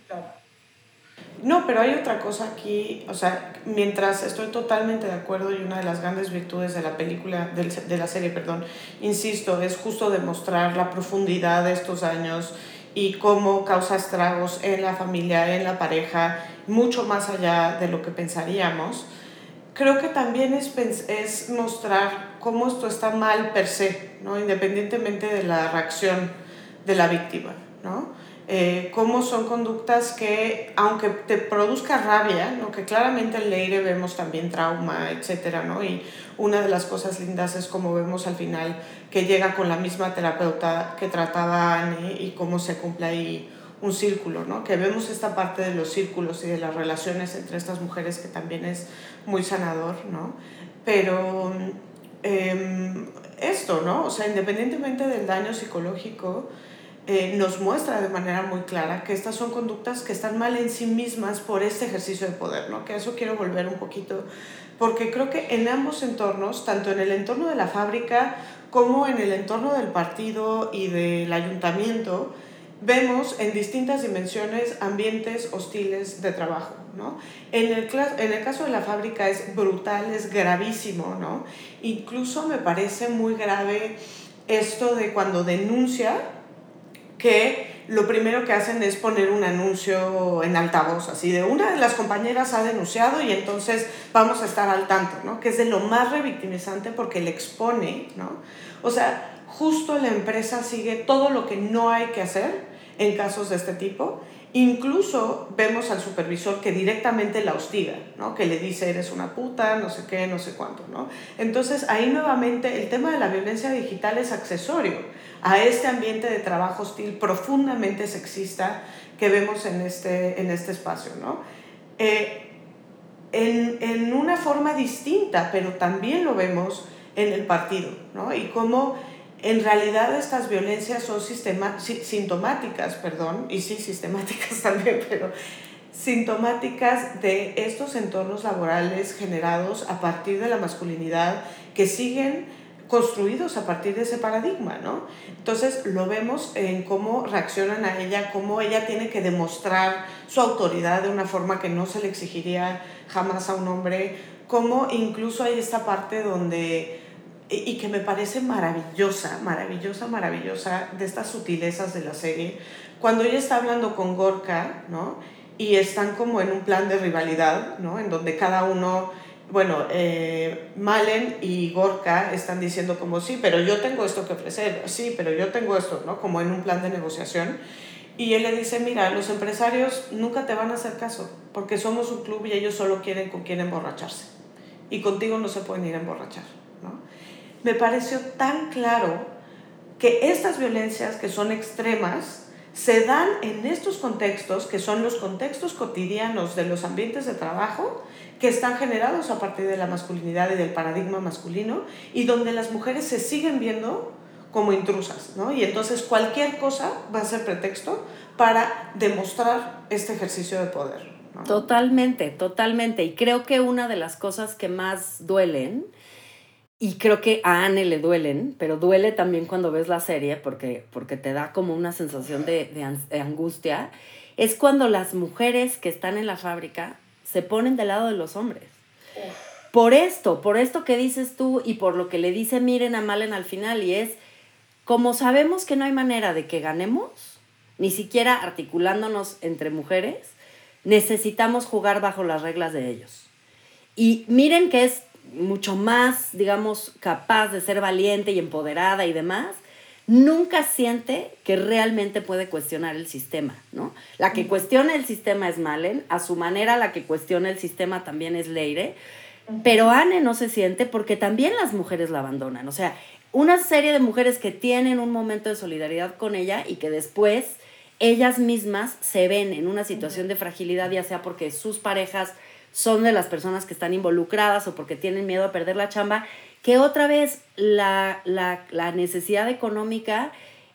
No, pero hay otra cosa aquí, o sea, mientras estoy totalmente de acuerdo y una de las grandes virtudes de la película, de la serie, perdón, insisto, es justo demostrar la profundidad de estos años y cómo causa estragos en la familia, en la pareja, mucho más allá de lo que pensaríamos. Creo que también es, es mostrar cómo esto está mal per se, ¿no? independientemente de la reacción de la víctima. ¿no? Eh, cómo son conductas que, aunque te produzca rabia, ¿no? que claramente en Leire vemos también trauma, etcétera, ¿no? Y una de las cosas lindas es como vemos al final que llega con la misma terapeuta que trataba a Annie y cómo se cumple ahí un círculo, ¿no? Que vemos esta parte de los círculos y de las relaciones entre estas mujeres que también es muy sanador, ¿no? Pero eh, esto, ¿no? O sea, independientemente del daño psicológico, eh, nos muestra de manera muy clara que estas son conductas que están mal en sí mismas por este ejercicio de poder, ¿no? Que a eso quiero volver un poquito, porque creo que en ambos entornos, tanto en el entorno de la fábrica como en el entorno del partido y del ayuntamiento, vemos en distintas dimensiones ambientes hostiles de trabajo, ¿no? En el, en el caso de la fábrica es brutal, es gravísimo, ¿no? Incluso me parece muy grave esto de cuando denuncia que lo primero que hacen es poner un anuncio en altavoz, así de una de las compañeras ha denunciado y entonces vamos a estar al tanto, ¿no? Que es de lo más revictimizante porque le expone, ¿no? O sea, justo la empresa sigue todo lo que no hay que hacer en casos de este tipo. Incluso vemos al supervisor que directamente la hostiga, ¿no? que le dice eres una puta, no sé qué, no sé cuánto. ¿no? Entonces ahí nuevamente el tema de la violencia digital es accesorio a este ambiente de trabajo hostil profundamente sexista que vemos en este, en este espacio, ¿no? Eh, en, en, una forma distinta, pero también lo vemos en el partido, ¿no? Y cómo en realidad estas violencias son sistema, sintomáticas, perdón, y sí, sistemáticas también, pero sintomáticas de estos entornos laborales generados a partir de la masculinidad que siguen construidos a partir de ese paradigma, ¿no? Entonces lo vemos en cómo reaccionan a ella, cómo ella tiene que demostrar su autoridad de una forma que no se le exigiría jamás a un hombre, cómo incluso hay esta parte donde, y que me parece maravillosa, maravillosa, maravillosa, de estas sutilezas de la serie, cuando ella está hablando con Gorka, ¿no? Y están como en un plan de rivalidad, ¿no? En donde cada uno bueno, eh, Malen y Gorka están diciendo como, sí, pero yo tengo esto que ofrecer, sí, pero yo tengo esto, ¿no? Como en un plan de negociación. Y él le dice, mira, los empresarios nunca te van a hacer caso, porque somos un club y ellos solo quieren con quién emborracharse. Y contigo no se pueden ir a emborrachar. Me pareció tan claro que estas violencias que son extremas se dan en estos contextos, que son los contextos cotidianos de los ambientes de trabajo, que están generados a partir de la masculinidad y del paradigma masculino y donde las mujeres se siguen viendo como intrusas, ¿no? Y entonces cualquier cosa va a ser pretexto para demostrar este ejercicio de poder. Totalmente, totalmente. Y creo que una de las cosas que más duelen, y creo que a Anne le duelen, pero duele también cuando ves la serie porque, porque te da como una sensación de, de angustia, es cuando las mujeres que están en la fábrica se ponen del lado de los hombres. Por esto, por esto que dices tú y por lo que le dice Miren a Malen al final, y es, como sabemos que no hay manera de que ganemos, ni siquiera articulándonos entre mujeres, necesitamos jugar bajo las reglas de ellos. Y miren que es mucho más, digamos, capaz de ser valiente y empoderada y demás, nunca siente que realmente puede cuestionar el sistema, ¿no? La que cuestiona el sistema es Malen, a su manera la que cuestiona el sistema también es Leire, pero Anne no se siente porque también las mujeres la abandonan, o sea, una serie de mujeres que tienen un momento de solidaridad con ella y que después ellas mismas se ven en una situación de fragilidad, ya sea porque sus parejas son de las personas que están involucradas o porque tienen miedo a perder la chamba, que otra vez la, necesidad económica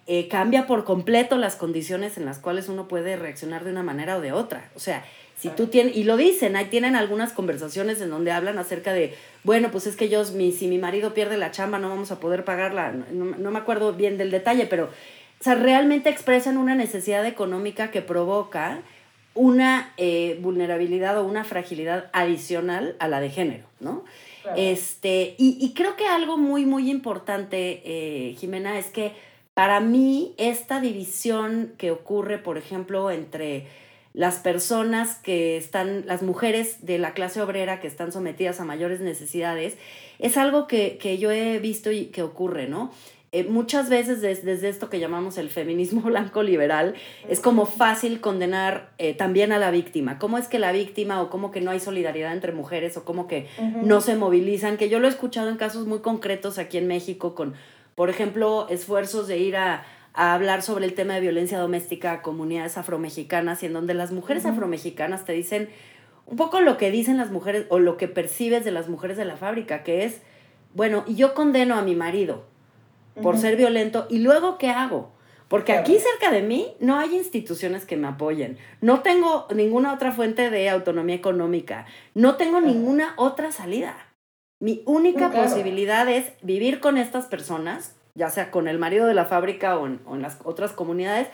eh, cambia por completo las condiciones en las cuales uno puede reaccionar de una manera o de otra. O sea, si tú tienes, y lo dicen, ahí tienen algunas conversaciones en donde hablan acerca de, bueno, pues es que yo, mi, si mi marido pierde la chamba, no vamos a poder pagarla, no, no me acuerdo bien del detalle, pero, o sea, realmente expresan una necesidad económica que provoca una eh, vulnerabilidad o una fragilidad adicional a la de género, ¿no? Este, y, creo que algo muy, muy importante, eh, Jimena, es que para mí esta división que ocurre, por ejemplo, entre las personas que están, las mujeres de la clase obrera que están sometidas a mayores necesidades, es algo que, que yo he visto y que ocurre, ¿no? Eh, muchas veces desde, esto que llamamos el feminismo blanco liberal, es como fácil condenar eh, también a la víctima. ¿Cómo es que la víctima o cómo que no hay solidaridad entre mujeres o cómo que no se movilizan? Que yo lo he escuchado en casos muy concretos aquí en México con, por ejemplo, esfuerzos de ir a, hablar sobre el tema de violencia doméstica a comunidades afromexicanas y en donde las mujeres afromexicanas te dicen un poco lo que dicen las mujeres o lo que percibes de las mujeres de la fábrica, que es, bueno, y yo condeno a mi marido, por ser violento y luego ¿qué hago? Porque aquí cerca de mí no hay instituciones que me apoyen. No tengo ninguna otra fuente de autonomía económica. No tengo ninguna otra salida. Mi única posibilidad es vivir con estas personas, ya sea con el marido de la fábrica o en, las otras comunidades,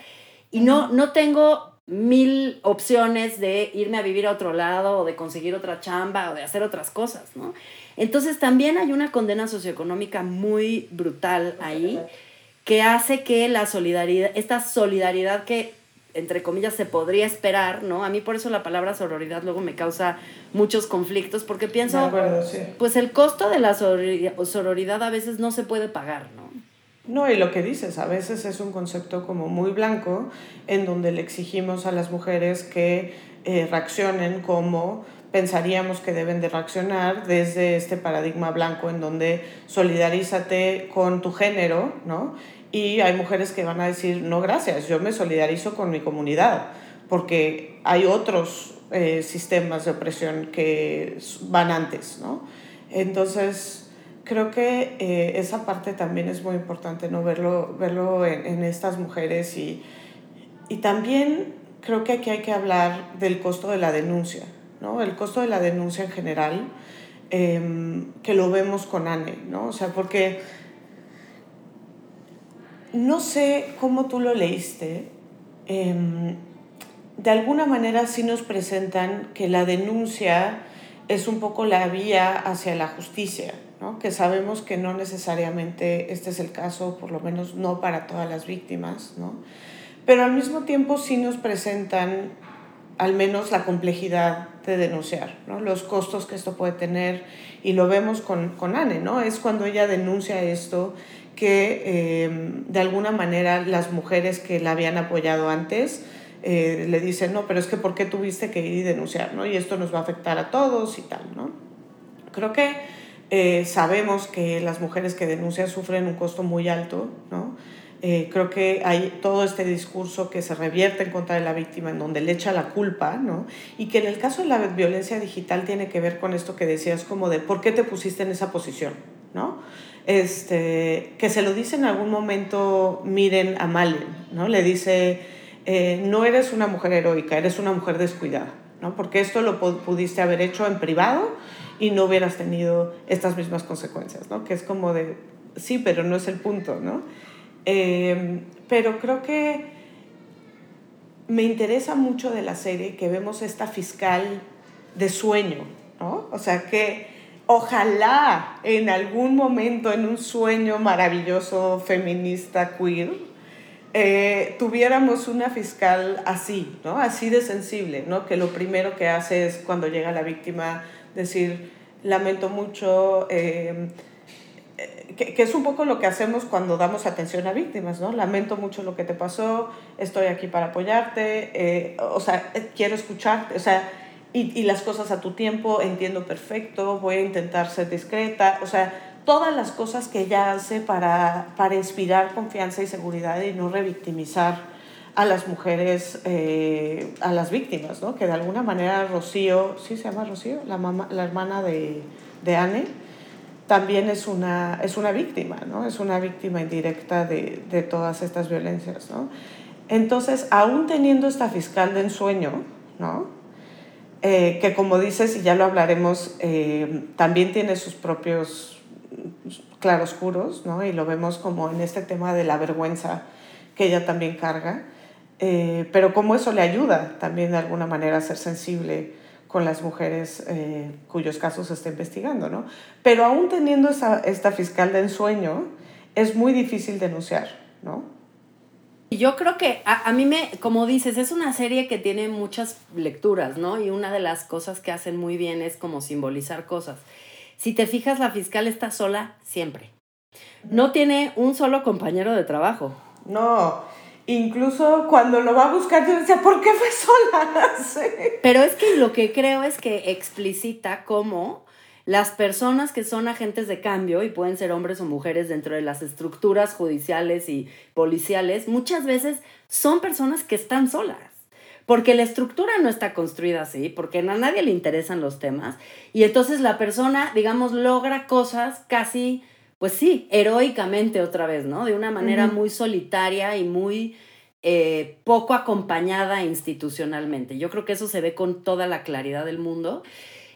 y no, no tengo mil opciones de irme a vivir a otro lado o de conseguir otra chamba o de hacer otras cosas, ¿no? Entonces también hay una condena socioeconómica muy brutal ahí que hace que la solidaridad, esta solidaridad que entre comillas se podría esperar, ¿no? A mí por eso la palabra sororidad luego me causa muchos conflictos porque pienso, pues el costo de la sororidad a veces no se puede pagar, ¿no? No, y lo que dices, a veces es un concepto como muy blanco en donde le exigimos a las mujeres que eh, reaccionen como pensaríamos que deben de reaccionar desde este paradigma blanco en donde solidarízate con tu género, ¿no? Y hay mujeres que van a decir, no, gracias, yo me solidarizo con mi comunidad, porque hay otros eh, sistemas de opresión que van antes, ¿no? Entonces, creo que eh, esa parte también es muy importante, ¿no? Verlo, verlo en, en estas mujeres y, y también creo que aquí hay que hablar del costo de la denuncia, ¿no? El costo de la denuncia en general, em, que lo vemos con Anne, ¿no? O sea, porque no sé cómo tú lo leíste, em, de alguna manera sí nos presentan que la denuncia es un poco la vía hacia la justicia, ¿no? que sabemos que no necesariamente este es el caso, por lo menos no para todas las víctimas, ¿no? pero al mismo tiempo sí nos presentan al menos la complejidad de denunciar, ¿no? los costos que esto puede tener, y lo vemos con, con Anne, ¿no? es cuando ella denuncia esto que em, de alguna manera las mujeres que la habían apoyado antes eh, le dicen, no, pero es que ¿por qué tuviste que ir y denunciar? ¿no? Y esto nos va a afectar a todos y tal. ¿no? Creo que eh, sabemos que las mujeres que denuncian sufren un costo muy alto, ¿no? Eh, creo que hay todo este discurso que se revierte en contra de la víctima, en donde le echa la culpa, ¿no? Y que en el caso de la violencia digital tiene que ver con esto que decías, como de por qué te pusiste en esa posición, ¿no? Este, que se lo dice en algún momento, miren a Malen, ¿no? Le dice, eh, no eres una mujer heroica, eres una mujer descuidada, ¿no? Porque esto lo pudiste haber hecho en privado y no hubieras tenido estas mismas consecuencias, ¿no? Que es como de, sí, pero no es el punto, ¿no? Em, pero creo que me interesa mucho de la serie que vemos esta fiscal de sueño, ¿no? O sea, que ojalá en algún momento, en un sueño maravilloso feminista queer, eh, tuviéramos una fiscal así, ¿no? Así de sensible, ¿no? Que lo primero que hace es cuando llega la víctima decir, lamento mucho, eh, que, que, es un poco lo que hacemos cuando damos atención a víctimas, ¿no? Lamento mucho lo que te pasó, estoy aquí para apoyarte, eh, o sea, quiero escucharte, o sea, y, y, las cosas a tu tiempo, entiendo perfecto, voy a intentar ser discreta, o sea, todas las cosas que ella hace para, para inspirar confianza y seguridad y no revictimizar a las mujeres, eh, a las víctimas, ¿no? Que de alguna manera Rocío, ¿sí se llama Rocío? La, mamá, la hermana de, de Anne, también es una, es una víctima, ¿no? Es una víctima indirecta de, de todas estas violencias, ¿no? Entonces, aún teniendo esta fiscal de ensueño, ¿no? Eh, que como dices, y ya lo hablaremos, eh, también tiene sus propios claroscuros, ¿no? Y lo vemos como en este tema de la vergüenza que ella también carga. Eh, pero cómo eso le ayuda también de alguna manera a ser sensible con las mujeres eh, cuyos casos se está investigando, ¿no? Pero aún teniendo esa, esta fiscal de ensueño, es muy difícil denunciar, ¿no? Yo creo que a, a, mí me, como dices, es una serie que tiene muchas lecturas, ¿no? Y una de las cosas que hacen muy bien es como simbolizar cosas. Si te fijas, la fiscal está sola siempre. No tiene un solo compañero de trabajo. No, Incluso cuando lo va a buscar, yo decía, ¿por qué fue sola? sí. Pero es que lo que creo es que explicita cómo las personas que son agentes de cambio, y pueden ser hombres o mujeres dentro de las estructuras judiciales y policiales, muchas veces son personas que están solas. Porque la estructura no está construida así, porque a nadie le interesan los temas. Y entonces la persona, digamos, logra cosas casi pues sí, heroicamente otra vez, ¿no? De una manera uh -huh. muy solitaria y muy eh, poco acompañada institucionalmente. Yo creo que eso se ve con toda la claridad del mundo.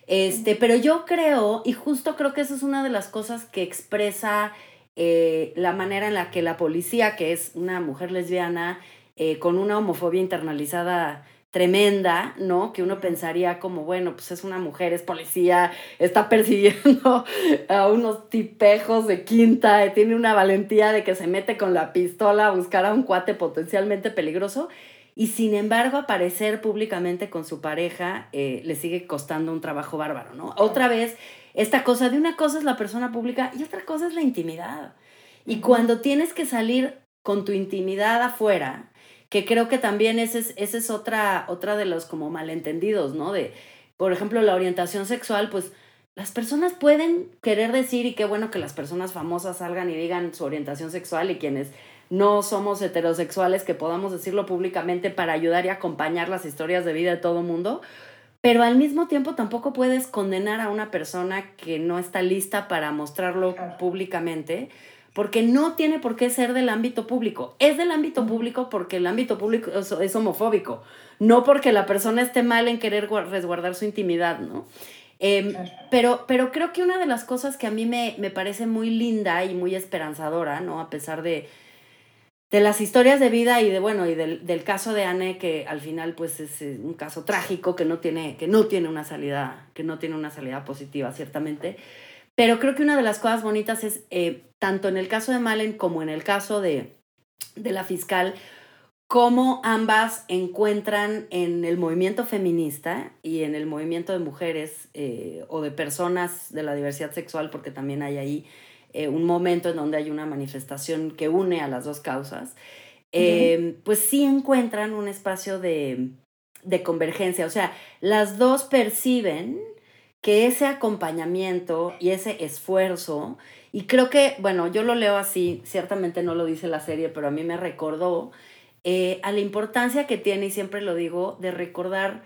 Este, pero yo creo, y justo creo que eso es una de las cosas que expresa eh, la manera en la que la policía, que es una mujer lesbiana, eh, con una homofobia internalizada tremenda, ¿no? Que uno pensaría como, bueno, pues es una mujer, es policía, está persiguiendo a unos tipejos de quinta, tiene una valentía de que se mete con la pistola a buscar a un cuate potencialmente peligroso y sin embargo aparecer públicamente con su pareja eh, le sigue costando un trabajo bárbaro, ¿no? Otra vez, esta cosa de una cosa es la persona pública y otra cosa es la intimidad. Y cuando tienes que salir con tu intimidad afuera, que creo que también ese es, ese es otra, otra de los como malentendidos, ¿no? De, por ejemplo, la orientación sexual, pues las personas pueden querer decir, y qué bueno que las personas famosas salgan y digan su orientación sexual y quienes no somos heterosexuales, que podamos decirlo públicamente para ayudar y acompañar las historias de vida de todo mundo, pero al mismo tiempo tampoco puedes condenar a una persona que no está lista para mostrarlo públicamente porque no tiene por qué ser del ámbito público. Es del ámbito público porque el ámbito público es, es homofóbico, no porque la persona esté mal en querer resguardar su intimidad, ¿no? Eh, claro. pero, pero creo que una de las cosas que a mí me, me parece muy linda y muy esperanzadora, ¿no? A pesar de, de las historias de vida y de, bueno, y del, del caso de Anne, que al final pues es un caso trágico que no tiene, que no tiene una salida, que no tiene una salida positiva, ciertamente. Pero creo que una de las cosas bonitas es, eh, tanto en el caso de Malen como en el caso de, de la fiscal, cómo ambas encuentran en el movimiento feminista y en el movimiento de mujeres eh, o de personas de la diversidad sexual, porque también hay ahí eh, un momento en donde hay una manifestación que une a las dos causas, eh, uh -huh. pues sí encuentran un espacio de, de convergencia. O sea, las dos perciben que ese acompañamiento y ese esfuerzo, y creo que, bueno, yo lo leo así, ciertamente no lo dice la serie, pero a mí me recordó eh, a la importancia que tiene, y siempre lo digo, de recordar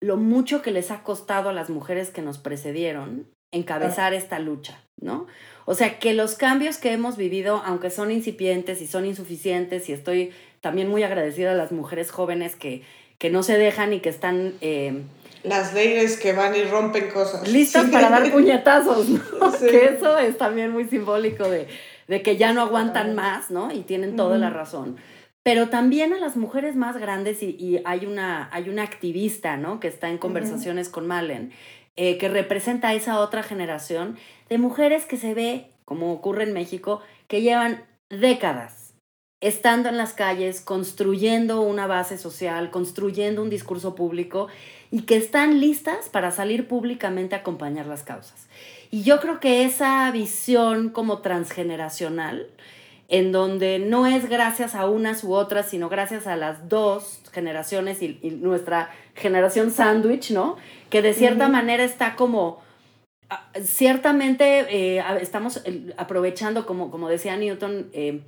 lo mucho que les ha costado a las mujeres que nos precedieron encabezar ah. esta lucha, ¿no? O sea, que los cambios que hemos vivido, aunque son incipientes y son insuficientes, y estoy también muy agradecida a las mujeres jóvenes que, que no se dejan y que están... Eh, las leyes que van y rompen cosas. Listas sí. para dar puñetazos, ¿no? Sí. Que eso es también muy simbólico de, de que ya no aguantan más, ¿no? Y tienen toda uh -huh. la razón. Pero también a las mujeres más grandes, y, y, hay, una, hay una activista, ¿no? Que está en conversaciones uh -huh. con Malen, eh, que representa a esa otra generación de mujeres que se ve, como ocurre en México, que llevan décadas estando en las calles, construyendo una base social, construyendo un discurso público y que están listas para salir públicamente a acompañar las causas. Y yo creo que esa visión como transgeneracional, en donde no es gracias a unas u otras, sino gracias a las dos generaciones y, nuestra generación sándwich, ¿no? Que de cierta manera está como, ah, ciertamente eh, estamos eh, aprovechando, como, como decía Newton, eh,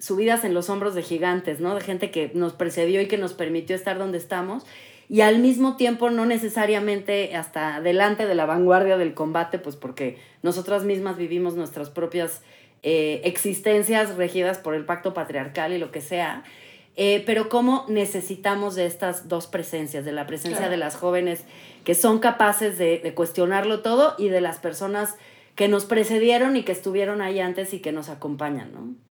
subidas en los hombros de gigantes, ¿no? De gente que nos precedió y que nos permitió estar donde estamos y al mismo tiempo no necesariamente hasta delante de la vanguardia del combate, pues porque nosotras mismas vivimos nuestras propias eh, existencias regidas por el pacto patriarcal y lo que sea, eh, pero cómo necesitamos de estas dos presencias, de la presencia de las jóvenes que son capaces de, de cuestionarlo todo y de las personas que nos precedieron y que estuvieron ahí antes y que nos acompañan, ¿no?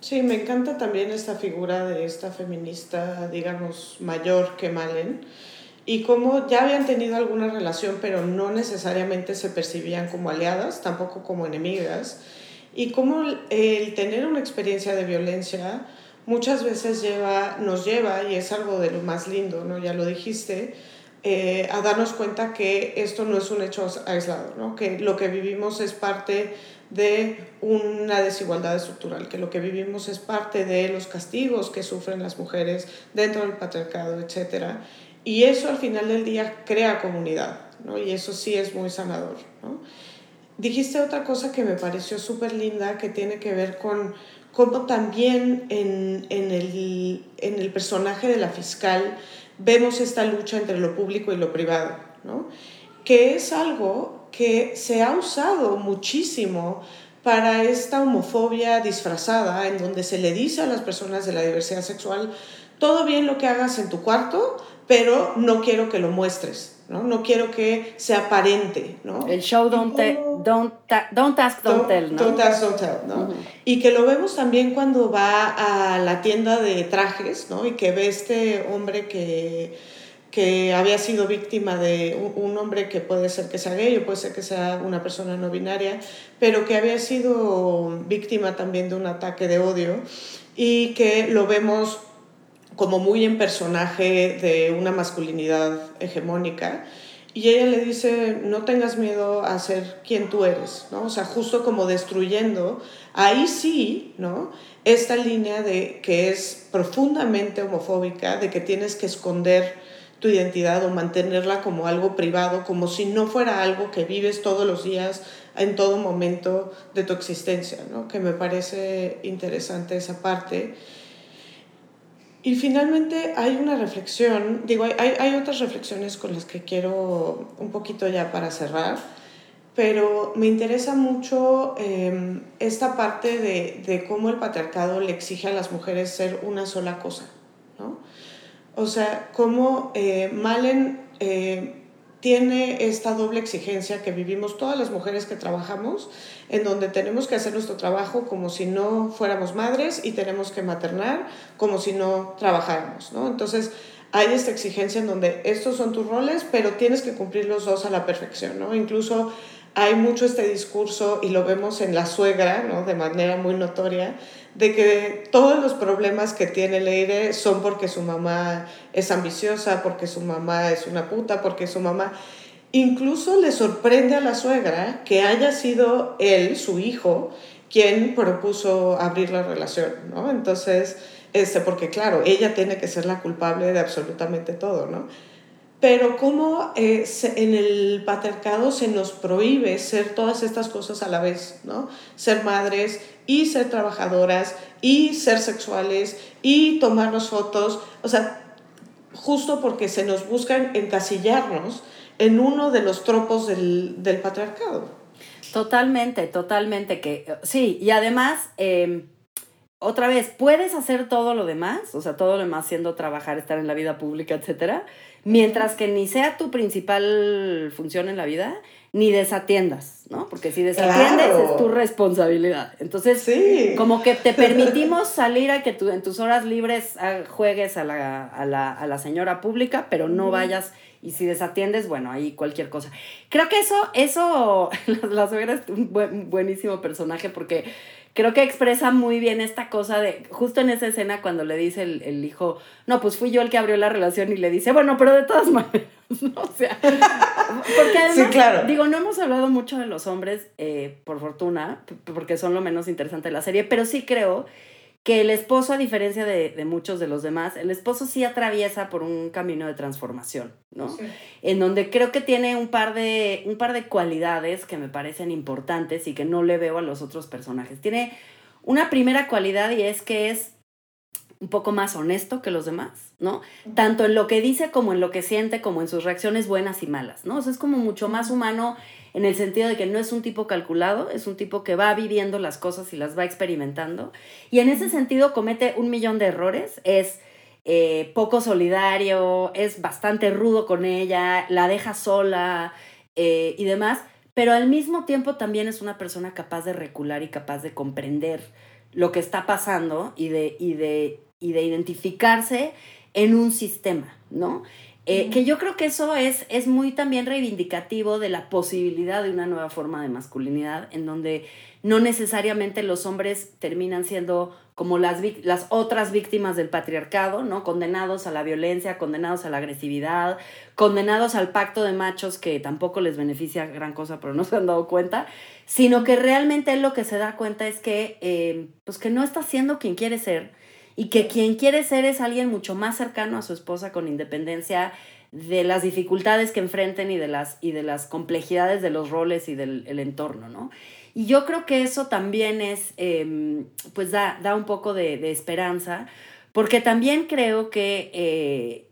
Sí, me encanta también esta figura de esta feminista, digamos, mayor que Malen, y cómo ya habían tenido alguna relación, pero no necesariamente se percibían como aliadas, tampoco como enemigas, y cómo el tener una experiencia de violencia muchas veces nos lleva, y es algo de lo más lindo, ¿no? ya lo dijiste, eh, a darnos cuenta que esto no es un hecho aislado, ¿no? que lo que vivimos es parte de una desigualdad estructural, que lo que vivimos es parte de los castigos que sufren las mujeres dentro del patriarcado, etc. Y eso al final del día crea comunidad, ¿no? y eso sí es muy sanador. ¿no? Dijiste otra cosa que me pareció súper linda, que tiene que ver con cómo también en, en, el, en el personaje de la fiscal vemos esta lucha entre lo público y lo privado, ¿no? que es algo que se ha usado muchísimo para esta homofobia disfrazada, en donde se le dice a las personas de la diversidad sexual, todo bien lo que hagas en tu cuarto, pero no quiero que lo muestres, ¿no? No quiero que se aparente, ¿no? El show don't, don't, don't ask, don't, tell, ¿no? Don't ask, don't tell, ¿no? Y que lo vemos también cuando va a la tienda de trajes, ¿no? Y que ve este hombre que que había sido víctima de un, hombre que puede ser que sea gay o puede ser que sea una persona no binaria, pero que había sido víctima también de un ataque de odio y que lo vemos como muy en personaje de una masculinidad hegemónica. Y ella le dice, no tengas miedo a ser quien tú eres, ¿no? O sea, justo como destruyendo, ahí sí, ¿no? Esta línea de que es profundamente homofóbica, de que tienes que esconder tu identidad o mantenerla como algo privado, como si no fuera algo que vives todos los días, en todo momento de tu existencia, ¿no? que me parece interesante esa parte. Y finalmente hay una reflexión, digo, hay, hay otras reflexiones con las que quiero un poquito ya para cerrar, pero me interesa mucho em, esta parte de, de cómo el patriarcado le exige a las mujeres ser una sola cosa. O sea, cómo eh, Malen eh, tiene esta doble exigencia que vivimos todas las mujeres que trabajamos, en donde tenemos que hacer nuestro trabajo como si no fuéramos madres y tenemos que maternar como si no trabajáramos, ¿no? Entonces, hay esta exigencia en donde estos son tus roles, pero tienes que cumplir los dos a la perfección, ¿no? Incluso hay mucho este discurso, y lo vemos en la suegra, ¿no? De manera muy notoria, de que todos los problemas que tiene Leire son porque su mamá es ambiciosa, porque su mamá es una puta, porque su mamá... Incluso le sorprende a la suegra que haya sido él, su hijo, quien propuso abrir la relación, ¿no? Entonces, este, porque claro, ella tiene que ser la culpable de absolutamente todo, ¿no? Pero cómo eh, en el patriarcado se nos prohíbe ser todas estas cosas a la vez, ¿no? Ser madres y ser trabajadoras y ser sexuales y tomarnos fotos, o sea, justo porque se nos buscan encasillarnos en uno de los tropos del, del patriarcado. Totalmente, totalmente que sí, y además... Em, otra vez, puedes hacer todo lo demás, o sea, todo lo demás siendo trabajar, estar en la vida pública, etcétera, mientras que ni sea tu principal función en la vida, ni desatiendas, ¿no? Porque si desatiendes es tu responsabilidad. Entonces, como que te permitimos salir a que tú en tus horas libres ah, juegues a la, a, la, a la señora pública, pero no vayas y si desatiendes, bueno, ahí cualquier cosa. Creo que eso, eso, la, suegra es un buenísimo personaje porque creo que expresa muy bien esta cosa de, justo en esa escena cuando le dice el, hijo, no, pues fui yo el que abrió la relación y le dice, bueno, pero de todas maneras, ¿no? O sea, porque además, claro. digo, no hemos hablado mucho de los hombres, eh, por fortuna, porque son lo menos interesante de la serie, pero sí creo que el esposo, a diferencia de, muchos de los demás, el esposo sí atraviesa por un camino de transformación, ¿no? En donde creo que tiene un par, de, un par de cualidades que me parecen importantes y que no le veo a los otros personajes. Tiene una primera cualidad y es que es un poco más honesto que los demás, ¿no? Tanto en lo que dice como en lo que siente, como en sus reacciones buenas y malas, ¿no? O sea, es como mucho más humano en el sentido de que no es un tipo calculado, es un tipo que va viviendo las cosas y las va experimentando. Y en ese sentido comete un millón de errores, es eh, poco solidario, es bastante rudo con ella, la deja sola eh, y demás, pero al mismo tiempo también es una persona capaz de recular y capaz de comprender lo que está pasando y de, y de, y de identificarse en un sistema, ¿no? Eh, que yo creo que eso es, es muy también reivindicativo de la posibilidad de una nueva forma de masculinidad, en donde no necesariamente los hombres terminan siendo como las, las otras víctimas del patriarcado, ¿no? Condenados a la violencia, condenados a la agresividad, condenados al pacto de machos que tampoco les beneficia gran cosa, pero no se han dado cuenta, sino que realmente lo que se da cuenta es que, eh, pues que no está siendo quien quiere ser, y que quien quiere ser es alguien mucho más cercano a su esposa con independencia de las dificultades que enfrenten y de las, y de las complejidades de los roles y del entorno, ¿no? Y yo creo que eso también es, em, pues da, da, un poco de, esperanza, porque también creo que eh,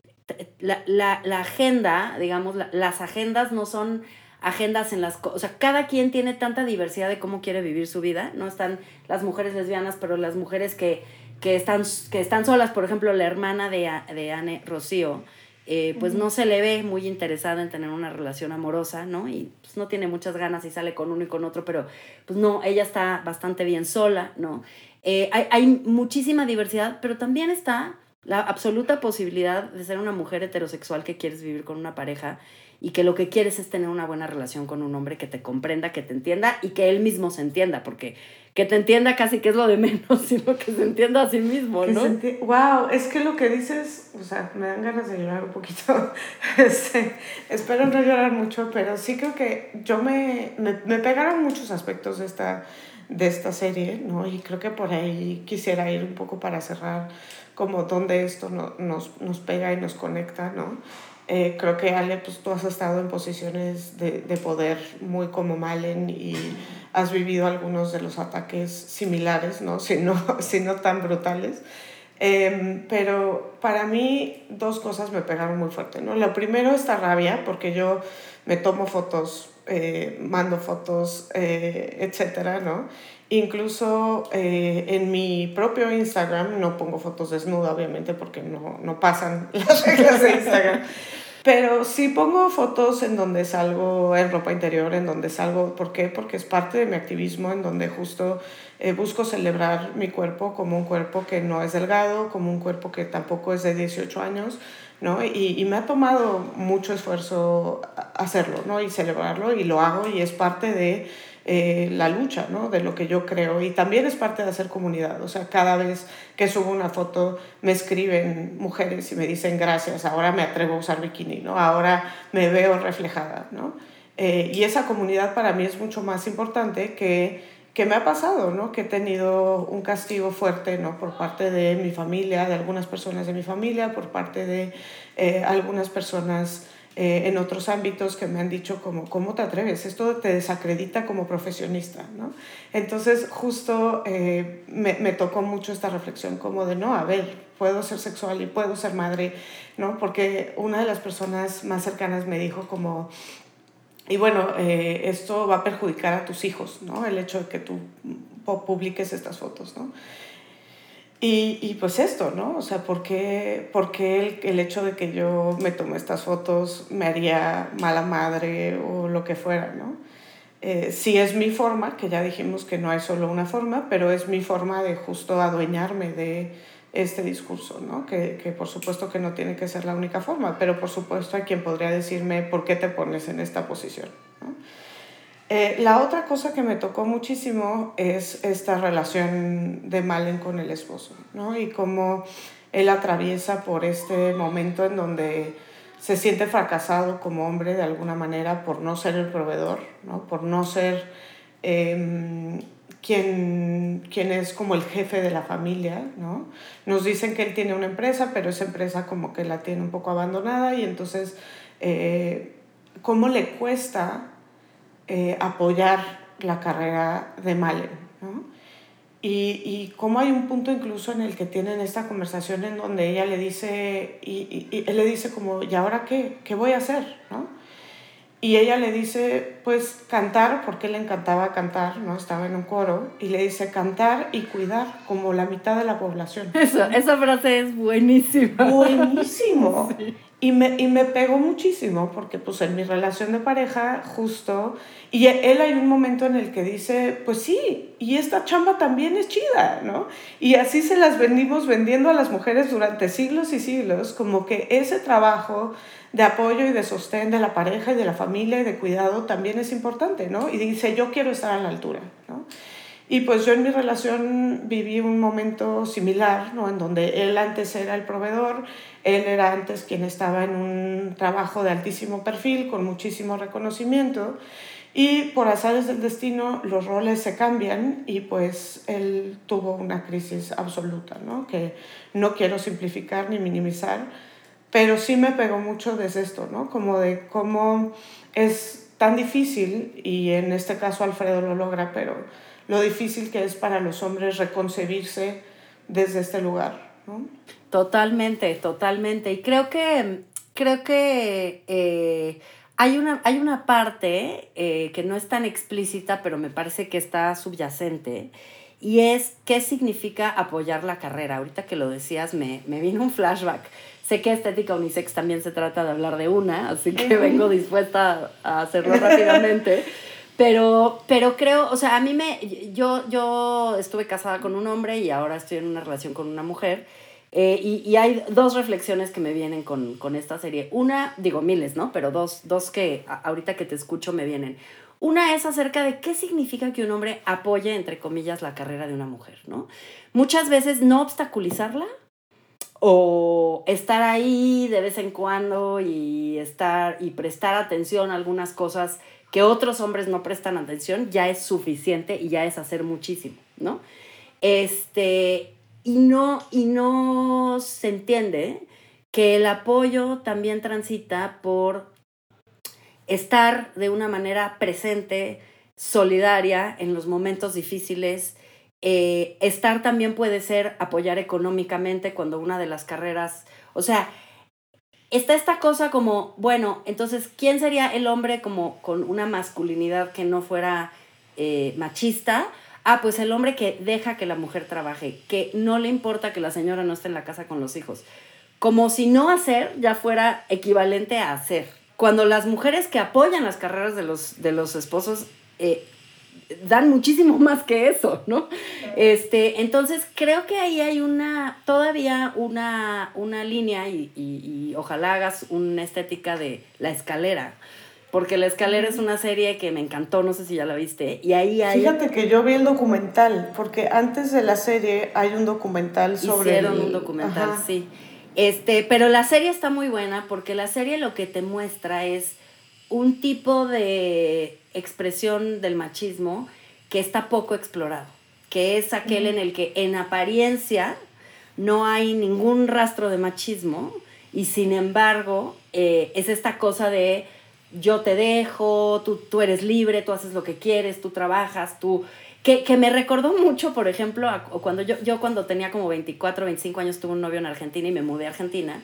la, la, la, agenda, digamos, las agendas no son agendas en las o sea, cada quien tiene tanta diversidad de cómo quiere vivir su vida, no están las mujeres lesbianas, pero las mujeres que que están, que están solas, por ejemplo, la hermana de, de Anne Rocío, eh, pues no se le ve muy interesada en tener una relación amorosa, ¿no? Y pues no tiene muchas ganas y sale con uno y con otro, pero pues no, ella está bastante bien sola, ¿no? Eh, hay, hay muchísima diversidad, pero también está la absoluta posibilidad de ser una mujer heterosexual que quieres vivir con una pareja y que lo que quieres es tener una buena relación con un hombre que te comprenda, que te entienda y que él mismo se entienda, porque que te entienda casi que es lo de menos, sino que se entienda a sí mismo, ¿no? Wow, es que lo que dices, o sea, me dan ganas de llorar un poquito. Este, espero no llorar mucho, pero sí creo que yo me, me, me, pegaron muchos aspectos de esta, de esta serie, ¿no? Y creo que por ahí quisiera ir un poco para cerrar como donde esto no, nos, nos pega y nos conecta, ¿no? Eh, creo que Ale, pues tú has estado en posiciones de, de, poder muy como Malen y has vivido algunos de los ataques similares, ¿no? Si no, si no tan brutales. Eh, pero para mí dos cosas me pegaron muy fuerte, ¿no? Lo primero, esta rabia, porque yo me tomo fotos, eh, mando fotos, eh, etcétera, ¿no? Incluso eh, en mi propio Instagram, no pongo fotos desnuda, obviamente, porque no, no pasan las reglas de Instagram. Pero sí pongo fotos en donde salgo en ropa interior, en donde salgo, ¿por qué? Porque es parte de mi activismo, en donde justo eh, busco celebrar mi cuerpo como un cuerpo que no es delgado, como un cuerpo que tampoco es de 18 años, ¿no? Y, y me ha tomado mucho esfuerzo hacerlo, ¿no? Y celebrarlo, y lo hago, y es parte de eh, la lucha, ¿no? De lo que yo creo. Y también es parte de hacer comunidad. O sea, cada vez que subo una foto me escriben mujeres y me dicen gracias, ahora me atrevo a usar bikini, ¿no? Ahora me veo reflejada, ¿no? Eh, y esa comunidad para mí es mucho más importante que, que me ha pasado, ¿no? Que he tenido un castigo fuerte, ¿no? Por parte de mi familia, de algunas personas de mi familia, por parte de eh, algunas personas eh, en otros ámbitos que me han dicho como, ¿cómo te atreves? Esto te desacredita como profesionista, ¿no? Entonces, justo eh, me, me, tocó mucho esta reflexión como de, no, a ver, puedo ser sexual y puedo ser madre, ¿no? Porque una de las personas más cercanas me dijo como, y bueno, eh, esto va a perjudicar a tus hijos, ¿no? El hecho de que tú publiques estas fotos, ¿no? Y, y, pues esto, ¿no? O sea, ¿por qué, por qué el, el, hecho de que yo me tome estas fotos me haría mala madre o lo que fuera, ¿no? Eh, sí es mi forma, que ya dijimos que no hay solo una forma, pero es mi forma de justo adueñarme de este discurso, ¿no? Que, que por supuesto que no tiene que ser la única forma, pero por supuesto hay quien podría decirme, ¿por qué te pones en esta posición? ¿no? Eh, la otra cosa que me tocó muchísimo es esta relación de Malen con el esposo, ¿no? Y cómo él atraviesa por este momento en donde se siente fracasado como hombre de alguna manera por no ser el proveedor, ¿no? Por no ser em, quien, quien es como el jefe de la familia, ¿no? Nos dicen que él tiene una empresa, pero esa empresa como que la tiene un poco abandonada y entonces, eh, ¿cómo le cuesta eh, apoyar la carrera de Malen, ¿no? Y, y cómo hay un punto incluso en el que tienen esta conversación en donde ella le dice, y, y, él le dice como, ¿y ahora qué? ¿Qué voy a hacer? ¿no? Y ella le dice, pues cantar, porque le encantaba cantar, ¿no? Estaba en un coro, y le dice cantar y cuidar, como la mitad de la población. Eso, esa frase es buenísima. Buenísimo. Y me, y me pegó muchísimo, porque pues en mi relación de pareja, justo, y él hay un momento en el que dice, pues sí, y esta chamba también es chida, ¿no? Y así se las venimos vendiendo a las mujeres durante siglos y siglos, como que ese trabajo de apoyo y de sostén de la pareja y de la familia y de cuidado también es importante, ¿no? Y dice, yo quiero estar a la altura, ¿no? Y pues yo en mi relación viví un momento similar, ¿no? En donde él antes era el proveedor, él era antes quien estaba en un trabajo de altísimo perfil, con muchísimo reconocimiento, y por azares del destino los roles se cambian y pues él tuvo una crisis absoluta, ¿no? Que no quiero simplificar ni minimizar, pero sí me pegó mucho desde esto, ¿no? Como de cómo es tan difícil, y en este caso Alfredo lo logra, pero lo difícil que es para los hombres reconcebirse desde este lugar, ¿no? Totalmente, totalmente. Y creo que, creo que eh, hay, una, hay una parte eh, que no es tan explícita, pero me parece que está subyacente, y es qué significa apoyar la carrera. Ahorita que lo decías, me, me vino un flashback. Sé que Estética Unisex también se trata de hablar de una, así que vengo dispuesta a hacerlo rápidamente. Pero, pero creo, o sea, a mí me, yo, yo estuve casada con un hombre y ahora estoy en una relación con una mujer. Eh, y, y, hay dos reflexiones que me vienen con, con, esta serie. Una, digo miles, ¿no? Pero dos, dos que ahorita que te escucho me vienen. Una es acerca de qué significa que un hombre apoye, entre comillas, la carrera de una mujer, ¿no? Muchas veces no obstaculizarla, o estar ahí de vez en cuando y estar y prestar atención a algunas cosas que otros hombres no prestan atención ya es suficiente y ya es hacer muchísimo, ¿no? Este, y no, y no se entiende que el apoyo también transita por estar de una manera presente, solidaria en los momentos difíciles, eh, estar también puede ser apoyar económicamente cuando una de las carreras, o sea, está esta cosa como, bueno, entonces, ¿quién sería el hombre como con una masculinidad que no fuera eh, machista? Ah, pues el hombre que deja que la mujer trabaje, que no le importa que la señora no esté en la casa con los hijos. Como si no hacer ya fuera equivalente a hacer. Cuando las mujeres que apoyan las carreras de los, de los esposos eh, dan muchísimo más que eso, ¿no? Este, entonces creo que ahí hay una, todavía una, una línea y, y, ojalá hagas una estética de la escalera. Porque La Escalera es una serie que me encantó, no sé si ya la viste, y ahí hay... Fíjate que yo vi el documental, porque antes de la serie hay un documental sobre... Hicieron un documental, sí. Este, pero la serie está muy buena porque la serie lo que te muestra es un tipo de expresión del machismo que está poco explorado, que es aquel en el que en apariencia no hay ningún rastro de machismo y sin embargo eh, es esta cosa de yo te dejo, tú, tú eres libre, tú haces lo que quieres, tú trabajas, tú... Que, que me recordó mucho, por ejemplo, cuando yo, yo cuando tenía como 24, 25 años tuve un novio en Argentina y me mudé a Argentina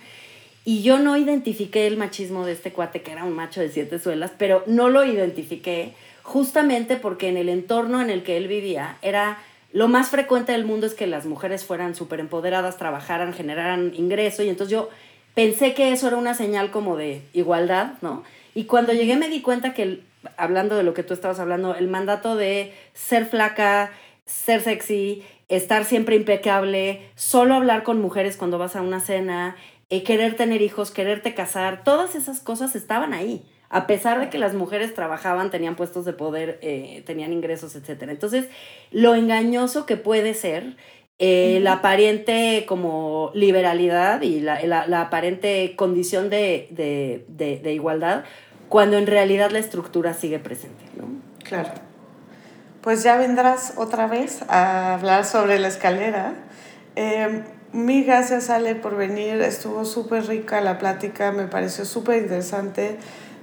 y yo no identifiqué el machismo de este cuate que era un macho de siete suelas, pero no lo identifiqué justamente porque en el entorno en el que él vivía era lo más frecuente del mundo es que las mujeres fueran súper empoderadas, trabajaran, generaran ingreso y entonces yo pensé que eso era una señal como de igualdad, ¿no? Y cuando llegué me di cuenta que, hablando de lo que tú estabas hablando, el mandato de ser flaca, ser sexy, estar siempre impecable, solo hablar con mujeres cuando vas a una cena, eh, querer tener hijos, quererte casar, todas esas cosas estaban ahí. A pesar de que las mujeres trabajaban, tenían puestos de poder, eh, tenían ingresos, etc. Entonces, lo engañoso que puede ser eh, la aparente como liberalidad y la, la, aparente condición de, de, de, de, igualdad, cuando en realidad la estructura sigue presente, ¿no? Claro. Pues ya vendrás otra vez a hablar sobre la escalera. Eh, mil gracias, Ale, por venir. Estuvo súper rica la plática, me pareció súper interesante.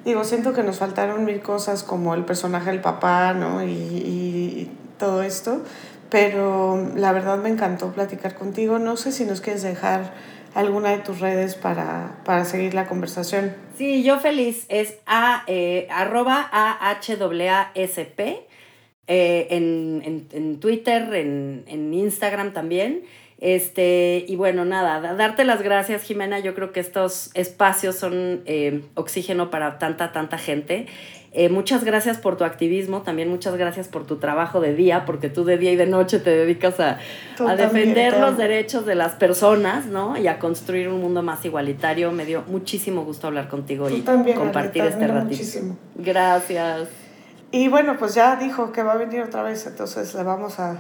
Digo, siento que nos faltaron mil cosas como el personaje del papá, ¿no? Y, y todo esto, pero la verdad me encantó platicar contigo. No sé si nos quieres dejar alguna de tus redes para, para seguir la conversación. Sí, yo feliz. Es a, eh, arroba AHASP eh, en, en, en, Twitter, en, en Instagram también. Este, y bueno, nada, darte las gracias, Jimena. Yo creo que estos espacios son eh, oxígeno para tanta, tanta gente. Eh, muchas gracias por tu activismo, también muchas gracias por tu trabajo de día, porque tú de día y de noche te dedicas a, a defender los derechos de las personas, ¿no? Y a construir un mundo más igualitario. Me dio muchísimo gusto hablar contigo y compartir este ratito. Muchísimo. Gracias. Y bueno, pues ya dijo que va a venir otra vez, entonces le vamos a,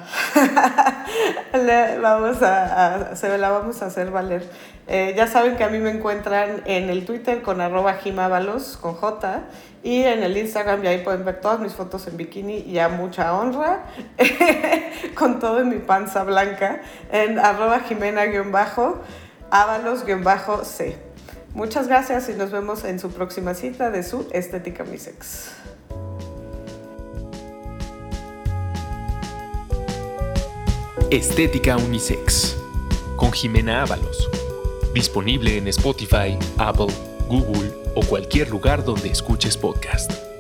le vamos a, se la vamos a hacer valer. Eh, ya saben que a mí me encuentran en el Twitter con arroba jimábalos con J y en el Instagram y ahí pueden ver todas mis fotos en bikini y a mucha honra con todo en mi panza blanca en arroba jimena-ábalos-c. Muchas gracias y nos vemos en su próxima cita de su Estética Misex. Estética Unisex con Jimena Ábalos. Disponible en Spotify, Apple, Google o cualquier lugar donde escuches podcast.